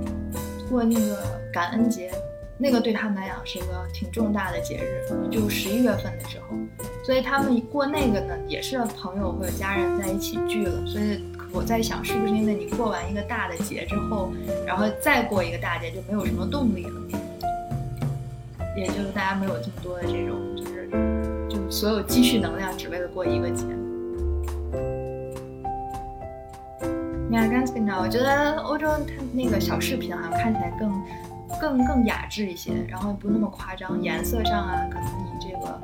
过那个感恩节，那个对他们来讲是一个挺重大的节日，就十一月份的时候，所以他们过那个呢，也是朋友或者家人在一起聚了，所以。我在想，是不是因为你过完一个大的节之后，然后再过一个大节就没有什么动力了，也就大家没有这么多的这种，就是就所有积蓄能量只为了过一个节。你看刚才呢，我觉得欧洲它那个小饰品好像看起来更更更雅致一些，然后不那么夸张，颜色上啊，可能以这个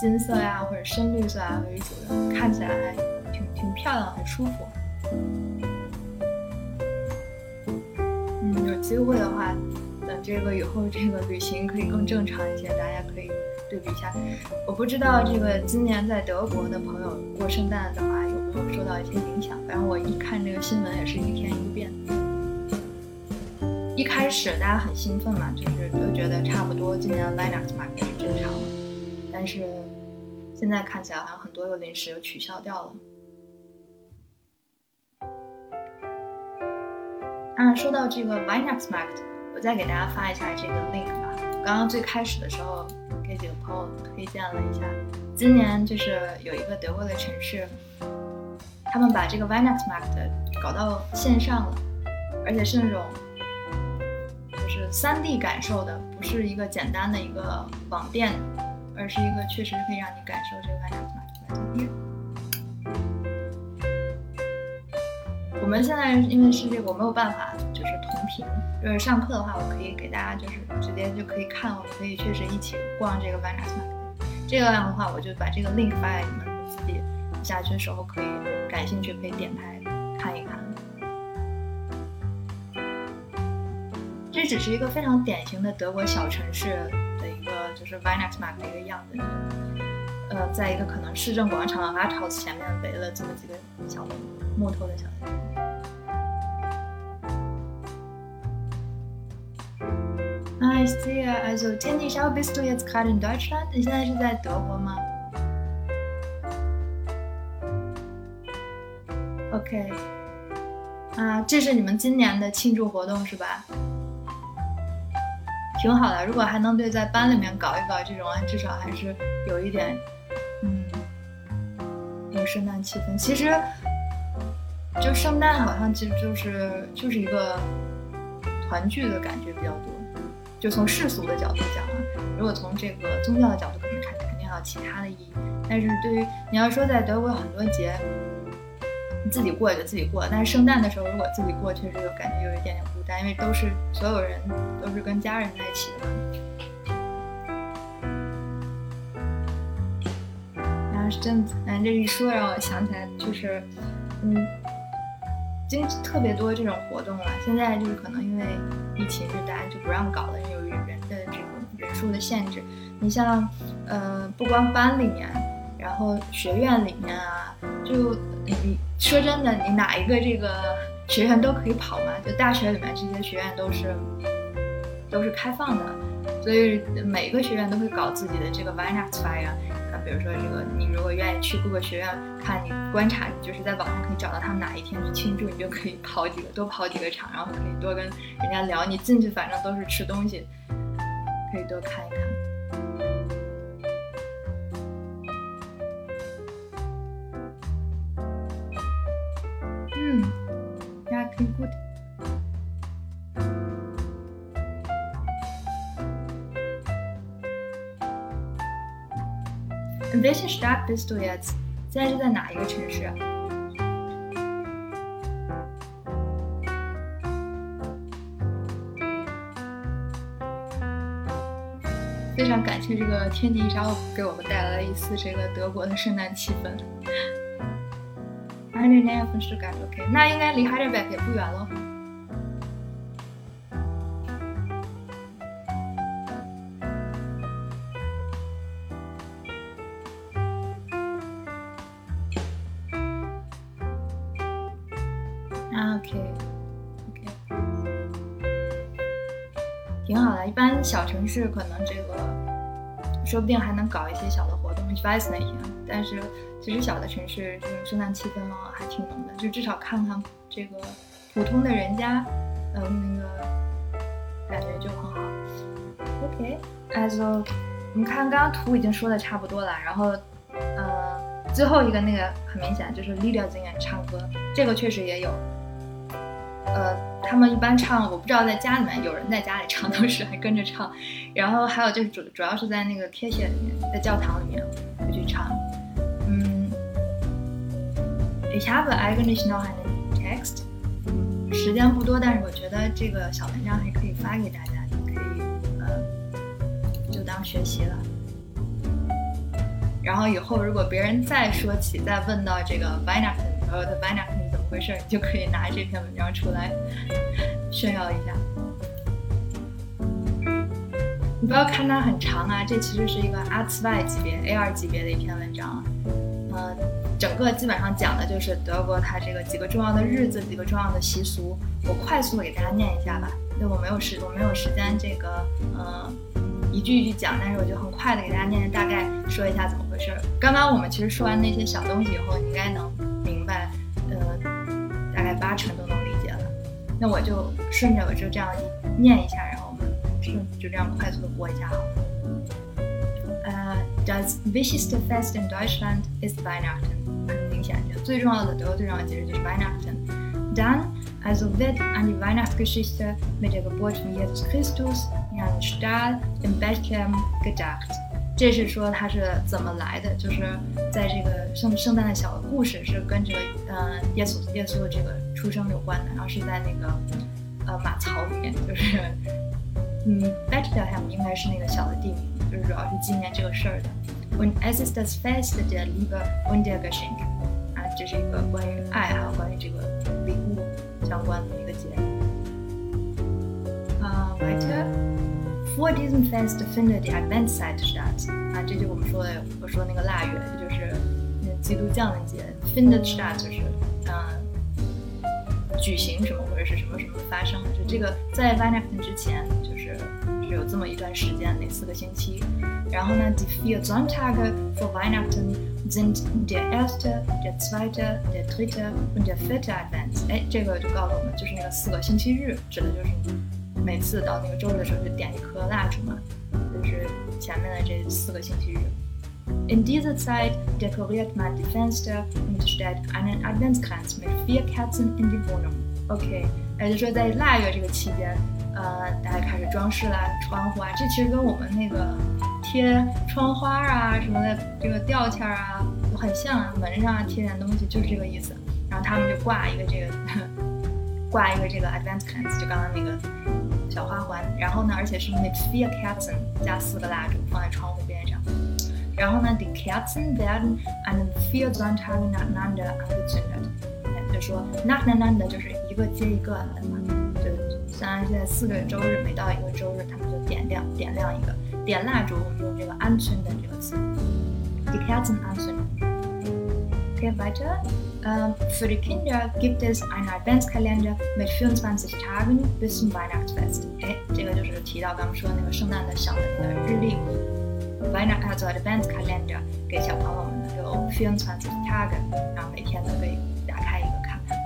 金色呀或者深绿色啊为主的，看起来还挺挺漂亮，很舒服。嗯，有机会的话，等这个以后这个旅行可以更正常一些，大家可以对比一下。我不知道这个今年在德国的朋友过圣诞的话有没有受到一些影响。反正我一看这个新闻也是一天一变。一开始大家很兴奋嘛，就是都觉得差不多今年的 linux market 是正常了，但是现在看起来好像很多又临时又取消掉了。啊，说到这个 Weihnachtsmarkt，我再给大家发一下这个 link 吧。刚刚最开始的时候几个朋友推荐了一下，今年就是有一个德国的城市，他们把这个 Vinex Market 搞到线上了，而且是那种就是三 D 感受的，不是一个简单的一个网店，而是一个确实可以让你感受这个 Weihnachtsmarkt。我们现在因为是这个，我没有办法就是同屏。就是上课的话，我可以给大家就是直接就可以看，我们可以确实一起逛这个 Weihnachtsmarkt。这个样的话，我就把这个 link 发给你们，自己下去的时候可以感兴趣可以点开看一看。这只是一个非常典型的德国小城市的一个就是 Vinexmark 一个样子。呃，在一个可能市政广场 a r t h o u s 前面围了这么几个小木头的小。I see. Also, Tandy, schau, bist du jetzt gerade in Deutschland? 你现在是在德国吗？OK，啊，这是你们今年的庆祝活动是吧？挺好的，如果还能对在班里面搞一搞这种，至少还是有一点，嗯，有圣诞气氛。其实，就圣诞好像其实就是就是一个团聚的感觉比较多。就从世俗的角度讲啊，如果从这个宗教的角度，可能看肯定还有其他的意义。但是对于你要说在德国有很多节，你自己过就自己过。但是圣诞的时候，如果自己过，确实有感觉有一点点孤单，因为都是所有人都是跟家人在一起的嘛。然后是真，嗯，这一说让我想起来，就是，嗯。经特别多这种活动了，现在就是可能因为疫情，就大家就不让搞了，因为人的这种人数的限制。你像，呃，不光班里面，然后学院里面啊，就你说真的，你哪一个这个学院都可以跑嘛？就大学里面这些学院都是都是开放的，所以每个学院都会搞自己的这个 v i n e x Fire 比如说，这个你如果愿意去各个学院看，你观察，你就是在网上可以找到他们哪一天去庆祝，你就可以跑几个，多跑几个场，然后可以多跟人家聊。你进去反正都是吃东西，可以多看一看。嗯，Yeah, visiting starbucks do it 现在是在哪一个城市非常感谢这个天地一沙给我们带来了一次这个德国的圣诞气氛。Hundred 是感觉 ok 那应该离他这北边也不远了。市可能这个说不定还能搞一些小的活动 f e s t 那些。但是其实小的城市这种圣诞气氛嘛还挺浓的，就至少看看这个普通的人家，嗯，那个感觉就很好。OK，also，我们看刚刚图已经说的差不多了，然后，呃，最后一个那个很明显就是 Lydia 经验唱歌，这个确实也有。他们一般唱，我不知道在家里面有人在家里唱，当时还跟着唱，然后还有就是主主要是在那个 K 线里面，在教堂里面会去唱。嗯，Ich habe eigentlich noch einen Text。时间不多，但是我觉得这个小文章还可以发给大家，可以呃就当学习了。然后以后如果别人再说起，再问到这个 Weihnachten，呃的 Weihnachten。回事儿，你就可以拿这篇文章出来炫耀一下。你不要看它很长啊，这其实是一个 A2 级别、A2 级别的一篇文章。嗯，整个基本上讲的就是德国它这个几个重要的日子、几个重要的习俗。我快速的给大家念一下吧，因为我没有时我没有时间这个嗯一句一句讲，但是我就很快的给大家念，大概说一下怎么回事。刚刚我们其实说完那些小东西以后，你应该能。八成都能理解了，那我就顺着我就这样念一下，然后我们顺就这样快速的过一下好了。呃，Das wichtigste Fest in Deutschland ist Weihnachten。很明显，就最重要的德国最重要的节日就是 Weihnachten。Dann also wird an die Weihnachtsgeschichte mit der Geburt von Jesus Christus in einem Stall im Bethlehem gedacht。这是说它是怎么来的，就是在这个圣圣诞的小故事是跟这个 呃耶稣耶稣的这个出生有关的，然后是在那个呃马槽里面，就是嗯 Bethlehem 应该是那个小的地名，就是主要是纪念这个事儿的。Und es ist das Fest der Liebe und der Geschenk，啊，这是一个关于爱还有关于这个礼物相关的一个节日。啊，weiter。Vor diesem Fest findet die Adventszeit statt 啊，这就我们说的，我说那个腊月，这就是基督降临节。Findet statt 就是嗯举行什么或者是什么什么发生的，就这个在 Weihnachten 之前就是是有这么一段时间，那四个星期。然后呢，die vier Sonntage vor Weihnachten sind der erste, der zweite, der dritte und der vierte Advent。哎，这个就告诉我们，就是那个四个星期日，指的就是。每次到那个周日的时候，就点一颗蜡烛嘛，就是前面的这四个星期日。In dieser Zeit dekoriert man die Fenster und stellt einen Adventskranz mit vier Kerzen in die Wohnung. OK，也就是说在腊月这个期间，呃，大家开始装饰啦，窗户啊，这其实跟我们那个贴窗花啊什么的这个吊签啊很像，啊，门上贴点东西就是这个意思。然后他们就挂一个这个挂一个这个 Adventskranz，就刚刚那个。小花环，然后呢，而且是 mit vier Kerzen 加四个蜡烛放在窗户 边上。然后呢，die Kerzen werden an vier Sonntagen nacheinander angezündet。就说 nacheinander 就是一个接一个的嘛，就相当于现在四个周日，每到一个周日，他们就点亮点亮一个点蜡烛，我们用这个 anzünden 这个词，die Kerzen anzünden。Okay, weiter. Ähm, für die Kinder gibt es einen Adventskalender mit 24 Tagen bis zum Weihnachtsfest. 哎，这个就是提到刚刚说那个圣诞的小的那个日历 ，Weihnacht also Adventskalender 给小朋友们的有24 Tage，然后每天都可以打开一个看看。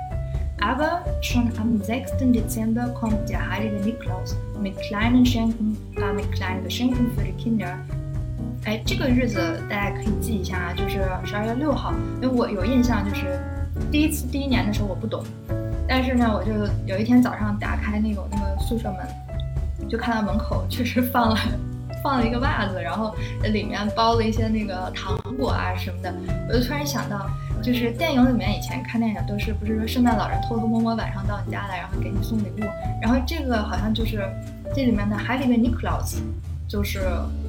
Aber schon am 6. Dezember kommt der heilige Nikolaus mit kleinen Schenken, äh, mit kleinen Geschenken für die Kinder 哎，这个日子大家可以记一下啊，就是十二月六号。因为我有印象，就是第一次第一年的时候我不懂，但是呢，我就有一天早上打开那个那个宿舍门，就看到门口确实放了放了一个袜子，然后里面包了一些那个糖果啊什么的。我就突然想到，就是电影里面以前看电影都是不是说圣诞老人偷偷摸摸晚上到你家来，然后给你送礼物，然后这个好像就是这里面的 h 里 i l i Niklaus，就是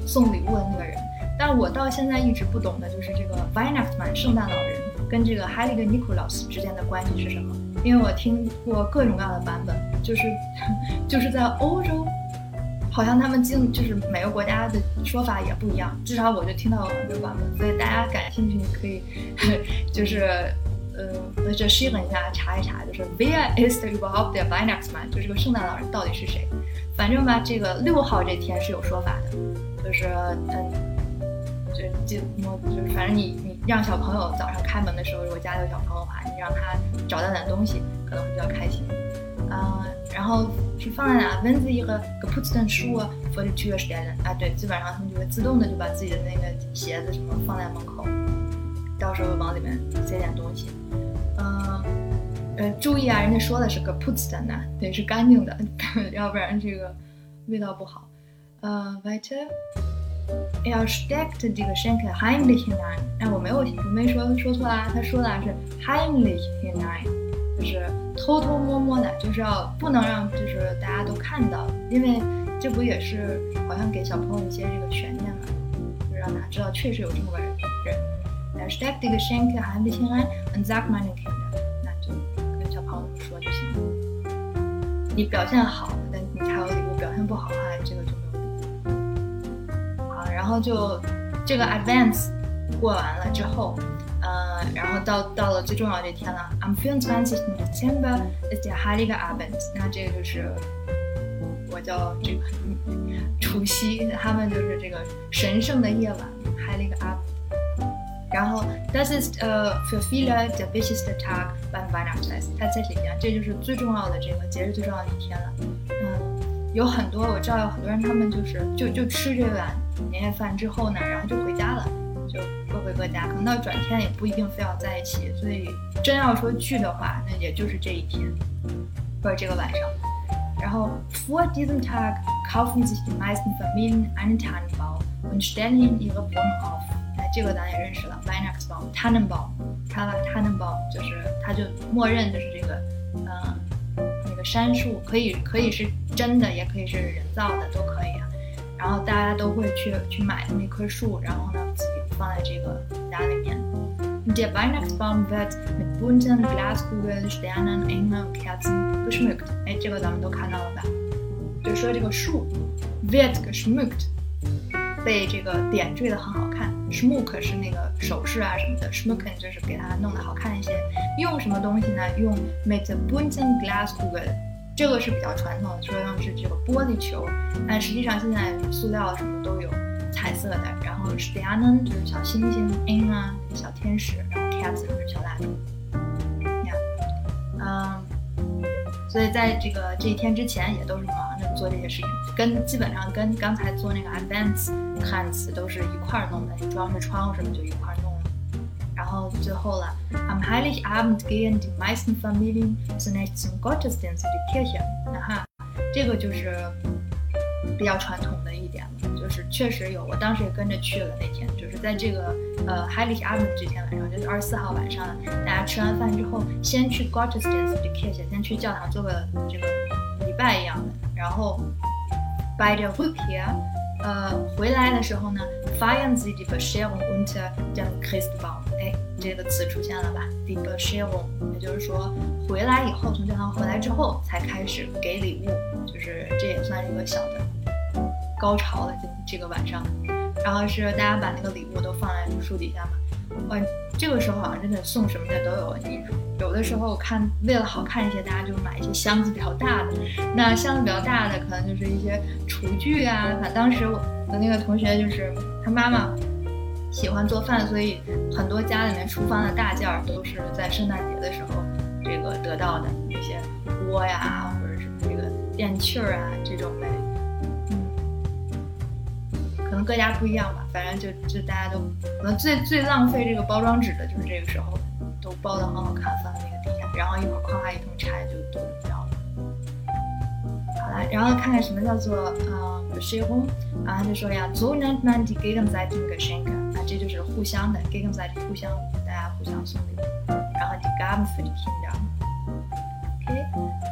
送礼物的那个人。但我到现在一直不懂的就是这个 Weihnachtsmann 圣诞老人跟这个 h 里 i l i Niklaus 之间的关系是什么？因为我听过各种各样的版本，就是 就是在欧洲。好像他们经就是每个国家的说法也不一样，至少我就听到很多版本，所以大家感兴趣可以，就是呃，就试问一下查一查，就是 Where is the überhaupt der Weihnachtsmann？就这个圣诞老人到底是谁？反正吧，这个六号这天是有说法的，就是嗯，就就我就是反正你你让小朋友早上开门的时候，如果家里有小朋友的话，你让他找到点东西，可能会比较开心。嗯，然后是放在哪？Wenn Sie Ihre geputzten Schuhe vor die Tür stellen，啊，对，基本上他们就会自动的就把自己的那个鞋子什么放在门口，到时候往里面塞点东西。嗯，呃，注意啊，人家说的是 geputzten 呢，对是干净的，要不然这个味道不好。呃，weiter，er steckt die Geschenke heimlich hinein。哎，我没有，我没说说错啦，他说的是 heimlich hinein，就是。偷偷摸摸的，就是要不能让就是大家都看到，因为这不也是好像给小朋友一些这个悬念嘛，就让大家知道确实有这么个人。那 steck 这个 schenke heimlich hinein und sag meinen Kindern，那就跟小朋友们说就行了。你表现好，那你才有礼物；表现不好的话，这个就没有礼物。好，然后就这个 advance 过完了之后。然后到到了最重要这天了，Am 24. Dezember ist der Heilige Abend。那这个就是我叫这个除夕，他们就是这个神圣的夜晚，Heilige Abend。然后，This is a für viele der wichtigste Tag beim Weihnachtsfest。它在里面，这就是最重要的这个节日最重要的一天了。嗯，有很多我知道有很多人，他们就是就就吃这碗年夜饭之后呢，然后就回家了。各家，可能到转天也不一定非要在一起，所以真要说聚的话，那也就是这一天或者这个晚上。然后，Vor diesem Tag kaufen sich die meisten Familien einen Tannenbaum und stellen ihn ihre Wohnung auf。哎，这个咱也认识了，Weihnachtsbaum，Tannenbaum，看了 Tannenbaum 就是它就默认就是这个，嗯，那个杉树可以可以是真的，也可以是人造的，都可以啊。然后大家都会去去买那棵树，然后呢。放在这个家里面。Der Weihnachtsbaum wird mit bunten Glaskugeln, Sternen, england Kerzen geschmückt。哎，这个咱们都看到了吧？就说这个树 wird geschmückt，被这个点缀的很好看。Schmuck 是那个首饰啊什么的，schmücken 就是给它弄得好看一些。用什么东西呢？用 mit bunten Glaskugeln，这个是比较传统的，说用是这个玻璃球，但实际上现在塑料什么都有。彩色的，然后 Stern 就是小星星，In 啊小天使，然后 Cats 就是小蜡烛，呀，嗯，所以在这个这一天之前也都是忙着做这些事情，跟基本上跟刚才做那个 Advance 汉词都是一块儿弄的，装饰窗户什么就一块儿弄了。然后最后了，Am Heiligabend gehen die meisten Familien zunächst zum Gottesdienst in die Kirche。那哈，这个就是比较传统的一点了。就是确实有，我当时也跟着去了。那天就是在这个呃 h i g h l i a b e n 这天晚上，就是二十四号晚上，大家吃完饭之后，先去 Gottesdienst 的 Kirche，先去教堂做个这个礼拜一样的。然后 by the Rückkehr，呃，回来的时候呢，feiern sie die Bescherung unter dem Christbaum。哎，这个词出现了吧？die Bescherung，也就是说回来以后，从教堂回来之后才开始给礼物，就是这也算是一个小的。高潮了，这个晚上，然后是大家把那个礼物都放在树底下嘛。哇，这个时候好像真的送什么的都有。你有的时候我看为了好看一些，大家就买一些箱子比较大的。那箱子比较大的可能就是一些厨具啊。反正当时我的那个同学就是他妈妈喜欢做饭，所以很多家里面厨房的大件儿都是在圣诞节的时候这个得到的一些锅呀，或者什么这个电器儿啊这种的。各家不一样吧，反正就就大家都可能最最浪费这个包装纸的就是这个时候，都包的很好看，放在那个底下，然后一会儿夸夸一通拆就都扔掉了。好了，然后看看什么叫做嗯 Bescherung，然后就说呀，so nennt man die gegenseitigen Geschenke，啊，这就是互相的 gegenseitig 互相，大家互相送礼物，然后 die Gaben für die Kinder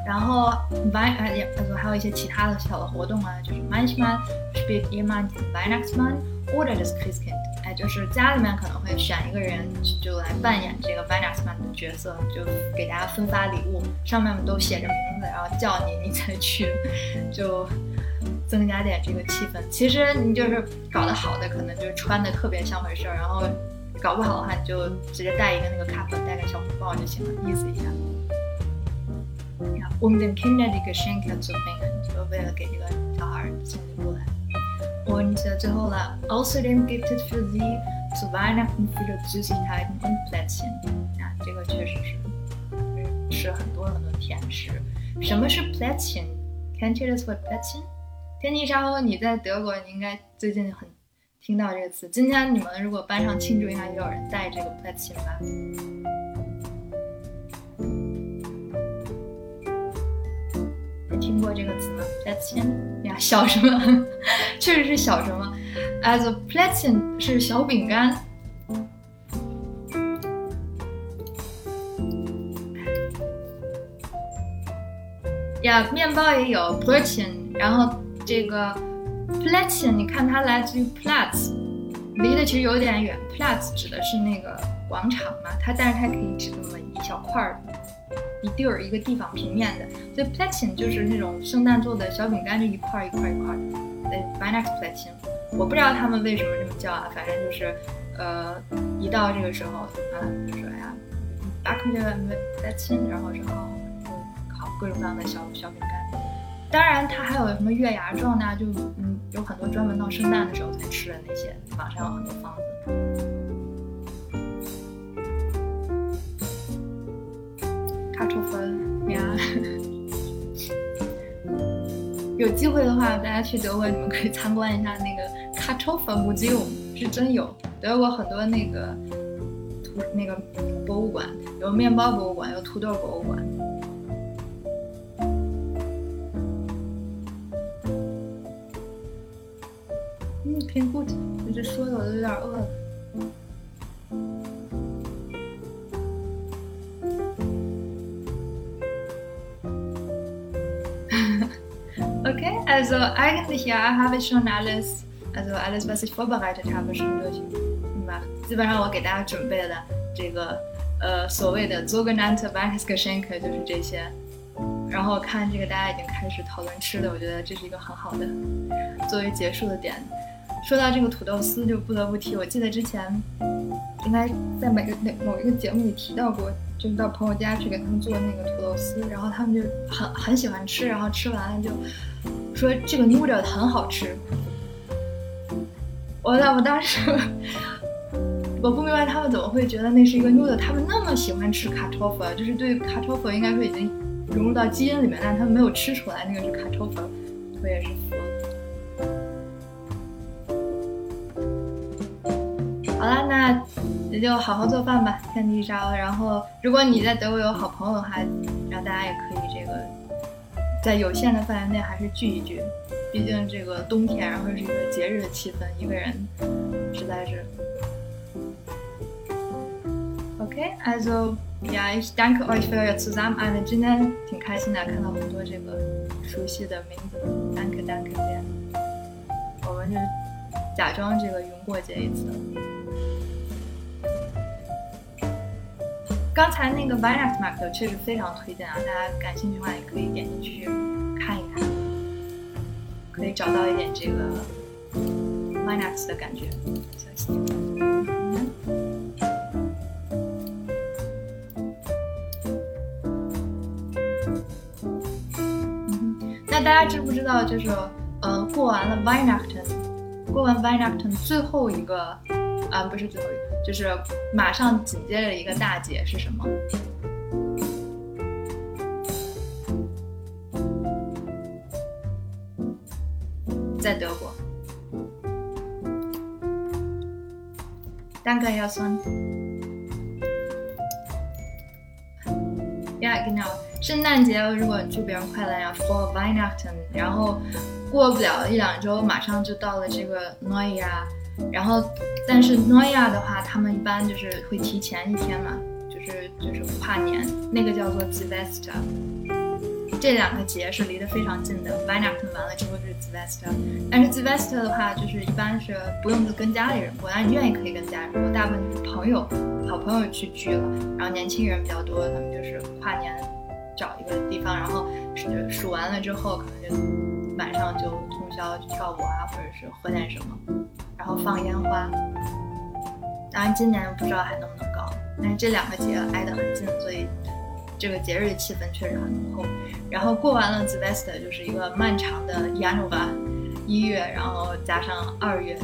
然后 Wein 呃也呃还有一些其他的小的活动啊，就是 manchmal spielt jemand den Weihnachtsmann oder das Christkind。哎，就是家里面可能会选一个人，就来扮演这个 Weihnachtsmann 的角色，就给大家分发礼物，上面都写着名字，然后叫你，你才去，就增加点这个气氛。其实你就是搞得好的，可能就是穿的特别像回事儿，然后搞不好的话，你就直接带一个那个卡粉，带个小红包就行了，意思一下。我们的 Kinder 的一个 Schenker 做那个，就为了给这个小孩送礼物来。Und 最后了，Außerdem gibt es für sie zu Weihnachten viele Süßigkeiten und Plätzchen。啊，这个确实是吃很多很多甜食。什么是 Plätzchen？Kennt ihr das Wort Plätzchen？天地沙鸥，你在德国，你应该最近很听到这个词。今天你们如果班上庆祝一下，也有人带这个 Plätzchen 吧？听过这个词吗？Plätzchen 呀，小什么？确实是小什么？As a Plätzchen 是小饼干。呀，面包也有 Plätzchen，然后这个 Plätzchen，你看它来自于 Platz，离得其实有点远。Platz 指的是那个广场嘛，它但是它可以指那么一小块儿。一地儿一个地方平面的，所以 Plätzchen 就是那种圣诞做的小饼干，就一块一块一块。对，Weihnachtsplätzchen，我不知道他们为什么这么叫啊，反正就是，呃，一到这个时候啊，就说呀，backen wir Plätzchen，然后之后就烤各种各样的小小饼干。当然，它还有什么月牙状的，就嗯，有很多专门到圣诞的时候才吃的那些，网上有很多方子。卡托芬呀，有机会的话，大家去德国，你们可以参观一下那个卡托芬 museum，是真有。德国很多那个土那个博物馆，有面包博物馆，有土豆博物馆。嗯，挺 good，你这说的我都有点饿了。Also eigentlich ja, habe ich schon alles, also alles, was ich vorbereitet habe, schon durchgemacht. 基本上我给大家准备的这个呃所谓的 sogenannte Weihnachtsgeschenke 就是这些。然后看这个大家已经开始讨论吃的，我觉得这是一个很好的作为结束的点。说到这个土豆丝，就不得不提，我记得之前应该在每个哪某一个节目里提到过，就是到朋友家去给他们做那个土豆丝，然后他们就很很喜欢吃，然后吃完了就说这个 noodle 很好吃。我我当时 我不明白他们怎么会觉得那是一个 noodle，他们那么喜欢吃卡托夫，就是对卡托夫应该说已经融入到基因里面，但他们没有吃出来那个是卡托夫，我也是服好啦，那也就好好做饭吧，天地烧。然后，如果你在德国有好朋友的话，让大家也可以这个在有限的范围内还是聚一聚。毕竟这个冬天，然后是一个节日的气氛，一个人实在是。OK，also ja，ich danke euch für eure Zusammenarbeit。今天挺开心的，看到很多这个熟悉的名字，danke，danke sehr。我们就假装这个云过节一次。刚才那个 Weihnachtsmarkt 确实非常推荐啊，大家感兴趣的话也可以点进去看一看，可以找到一点这个 Weihnachts 的感觉。那大家知不知道，就是呃，过完了 Weihnachten，过完 Weihnachten 最后一个。啊，不是最后一个，就是马上紧接着一个大节是什么？在德国。Danke, Jason. Ja, genau. 圣诞节，如果祝别人快乐呀，For Weihnachten，然后过不了一两周，马上就到了这个诺亚。然后，但是诺亚的话，他们一般就是会提前一天嘛，就是就是跨年，那个叫做 z v e s t a 这两个节是离得非常近的。v i n a t 完了之后就是 z v e s t a 但是 z v e s t a 的话，就是一般是不用跟家里人过，但是你愿意可以跟家人过，大部分就是朋友、好朋友去聚了。然后年轻人比较多，他们就是跨年找一个地方，然后数数完了之后，可能就晚上就通宵去跳舞啊，或者是喝点什么。然后放烟花，当然今年不知道还能不能搞，但是这两个节挨得很近，所以这个节日气氛确实很浓厚。然后过完了 z v e s t 就是一个漫长的 Januar，一月，然后加上二月，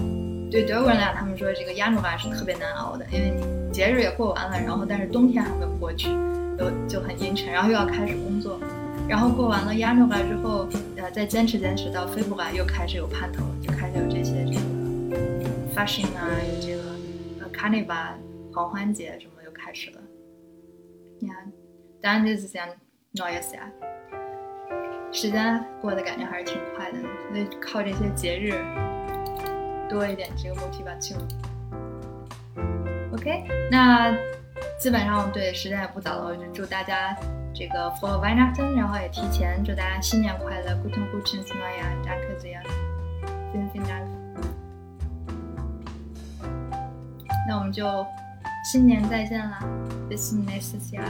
对德国人来，他们说这个 Januar 是特别难熬的，因为节日也过完了，然后但是冬天还没有过去，就就很阴沉，然后又要开始工作，然后过完了 Januar 之后，呃，再坚持坚持到 f e b r u a 又开始有盼头，就开始有这些这个。Fashion 啊，有这个呃 carnival 狂欢节什么又开始了。你看，当然就是这样 noise 啊，时间过得感觉还是挺快的，所以靠这些节日多一点这个 motivation。OK，那基本上对时间也不早了，我就祝大家这个 for Weihnachten，然后也提前祝大家新年快乐，guten guten Neujahr，danke sehr，vielen vielen Dank。那我们就新年再见啦，bis nächstes Jahr。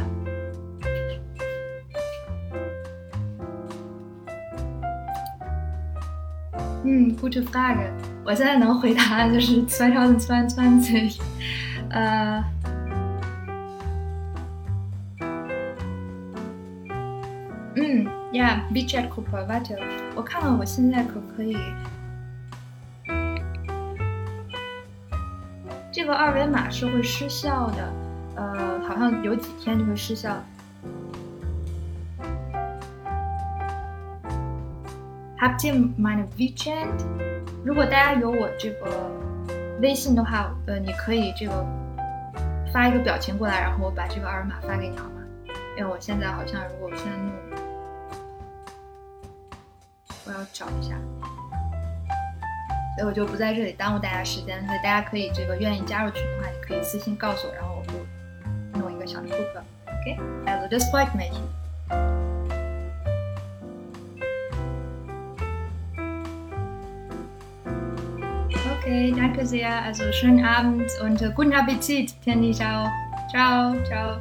嗯，gute Frage，我现在能回答就是2022，呃，嗯，Yeah，Beach at Kuprovato，我看看我现在可不可以。这个二维码是会失效的，呃，好像有几天就会失效。Habt ihr meine WeChat？如果大家有我这个微信的话，呃，你可以这个发一个表情过来，然后我把这个二维码发给你好吗？因为我现在好像，如果我现在弄，我要找一下。所以我就不在这里耽误大家时间，所以大家可以这个愿意加入群的话，你可以私信告诉我，然后我就弄一个小的 group。OK，also das freut mich。Okay, danke sehr. Also schönen Abend und guten Appetit. Tian Ciao. Ciao, ciao.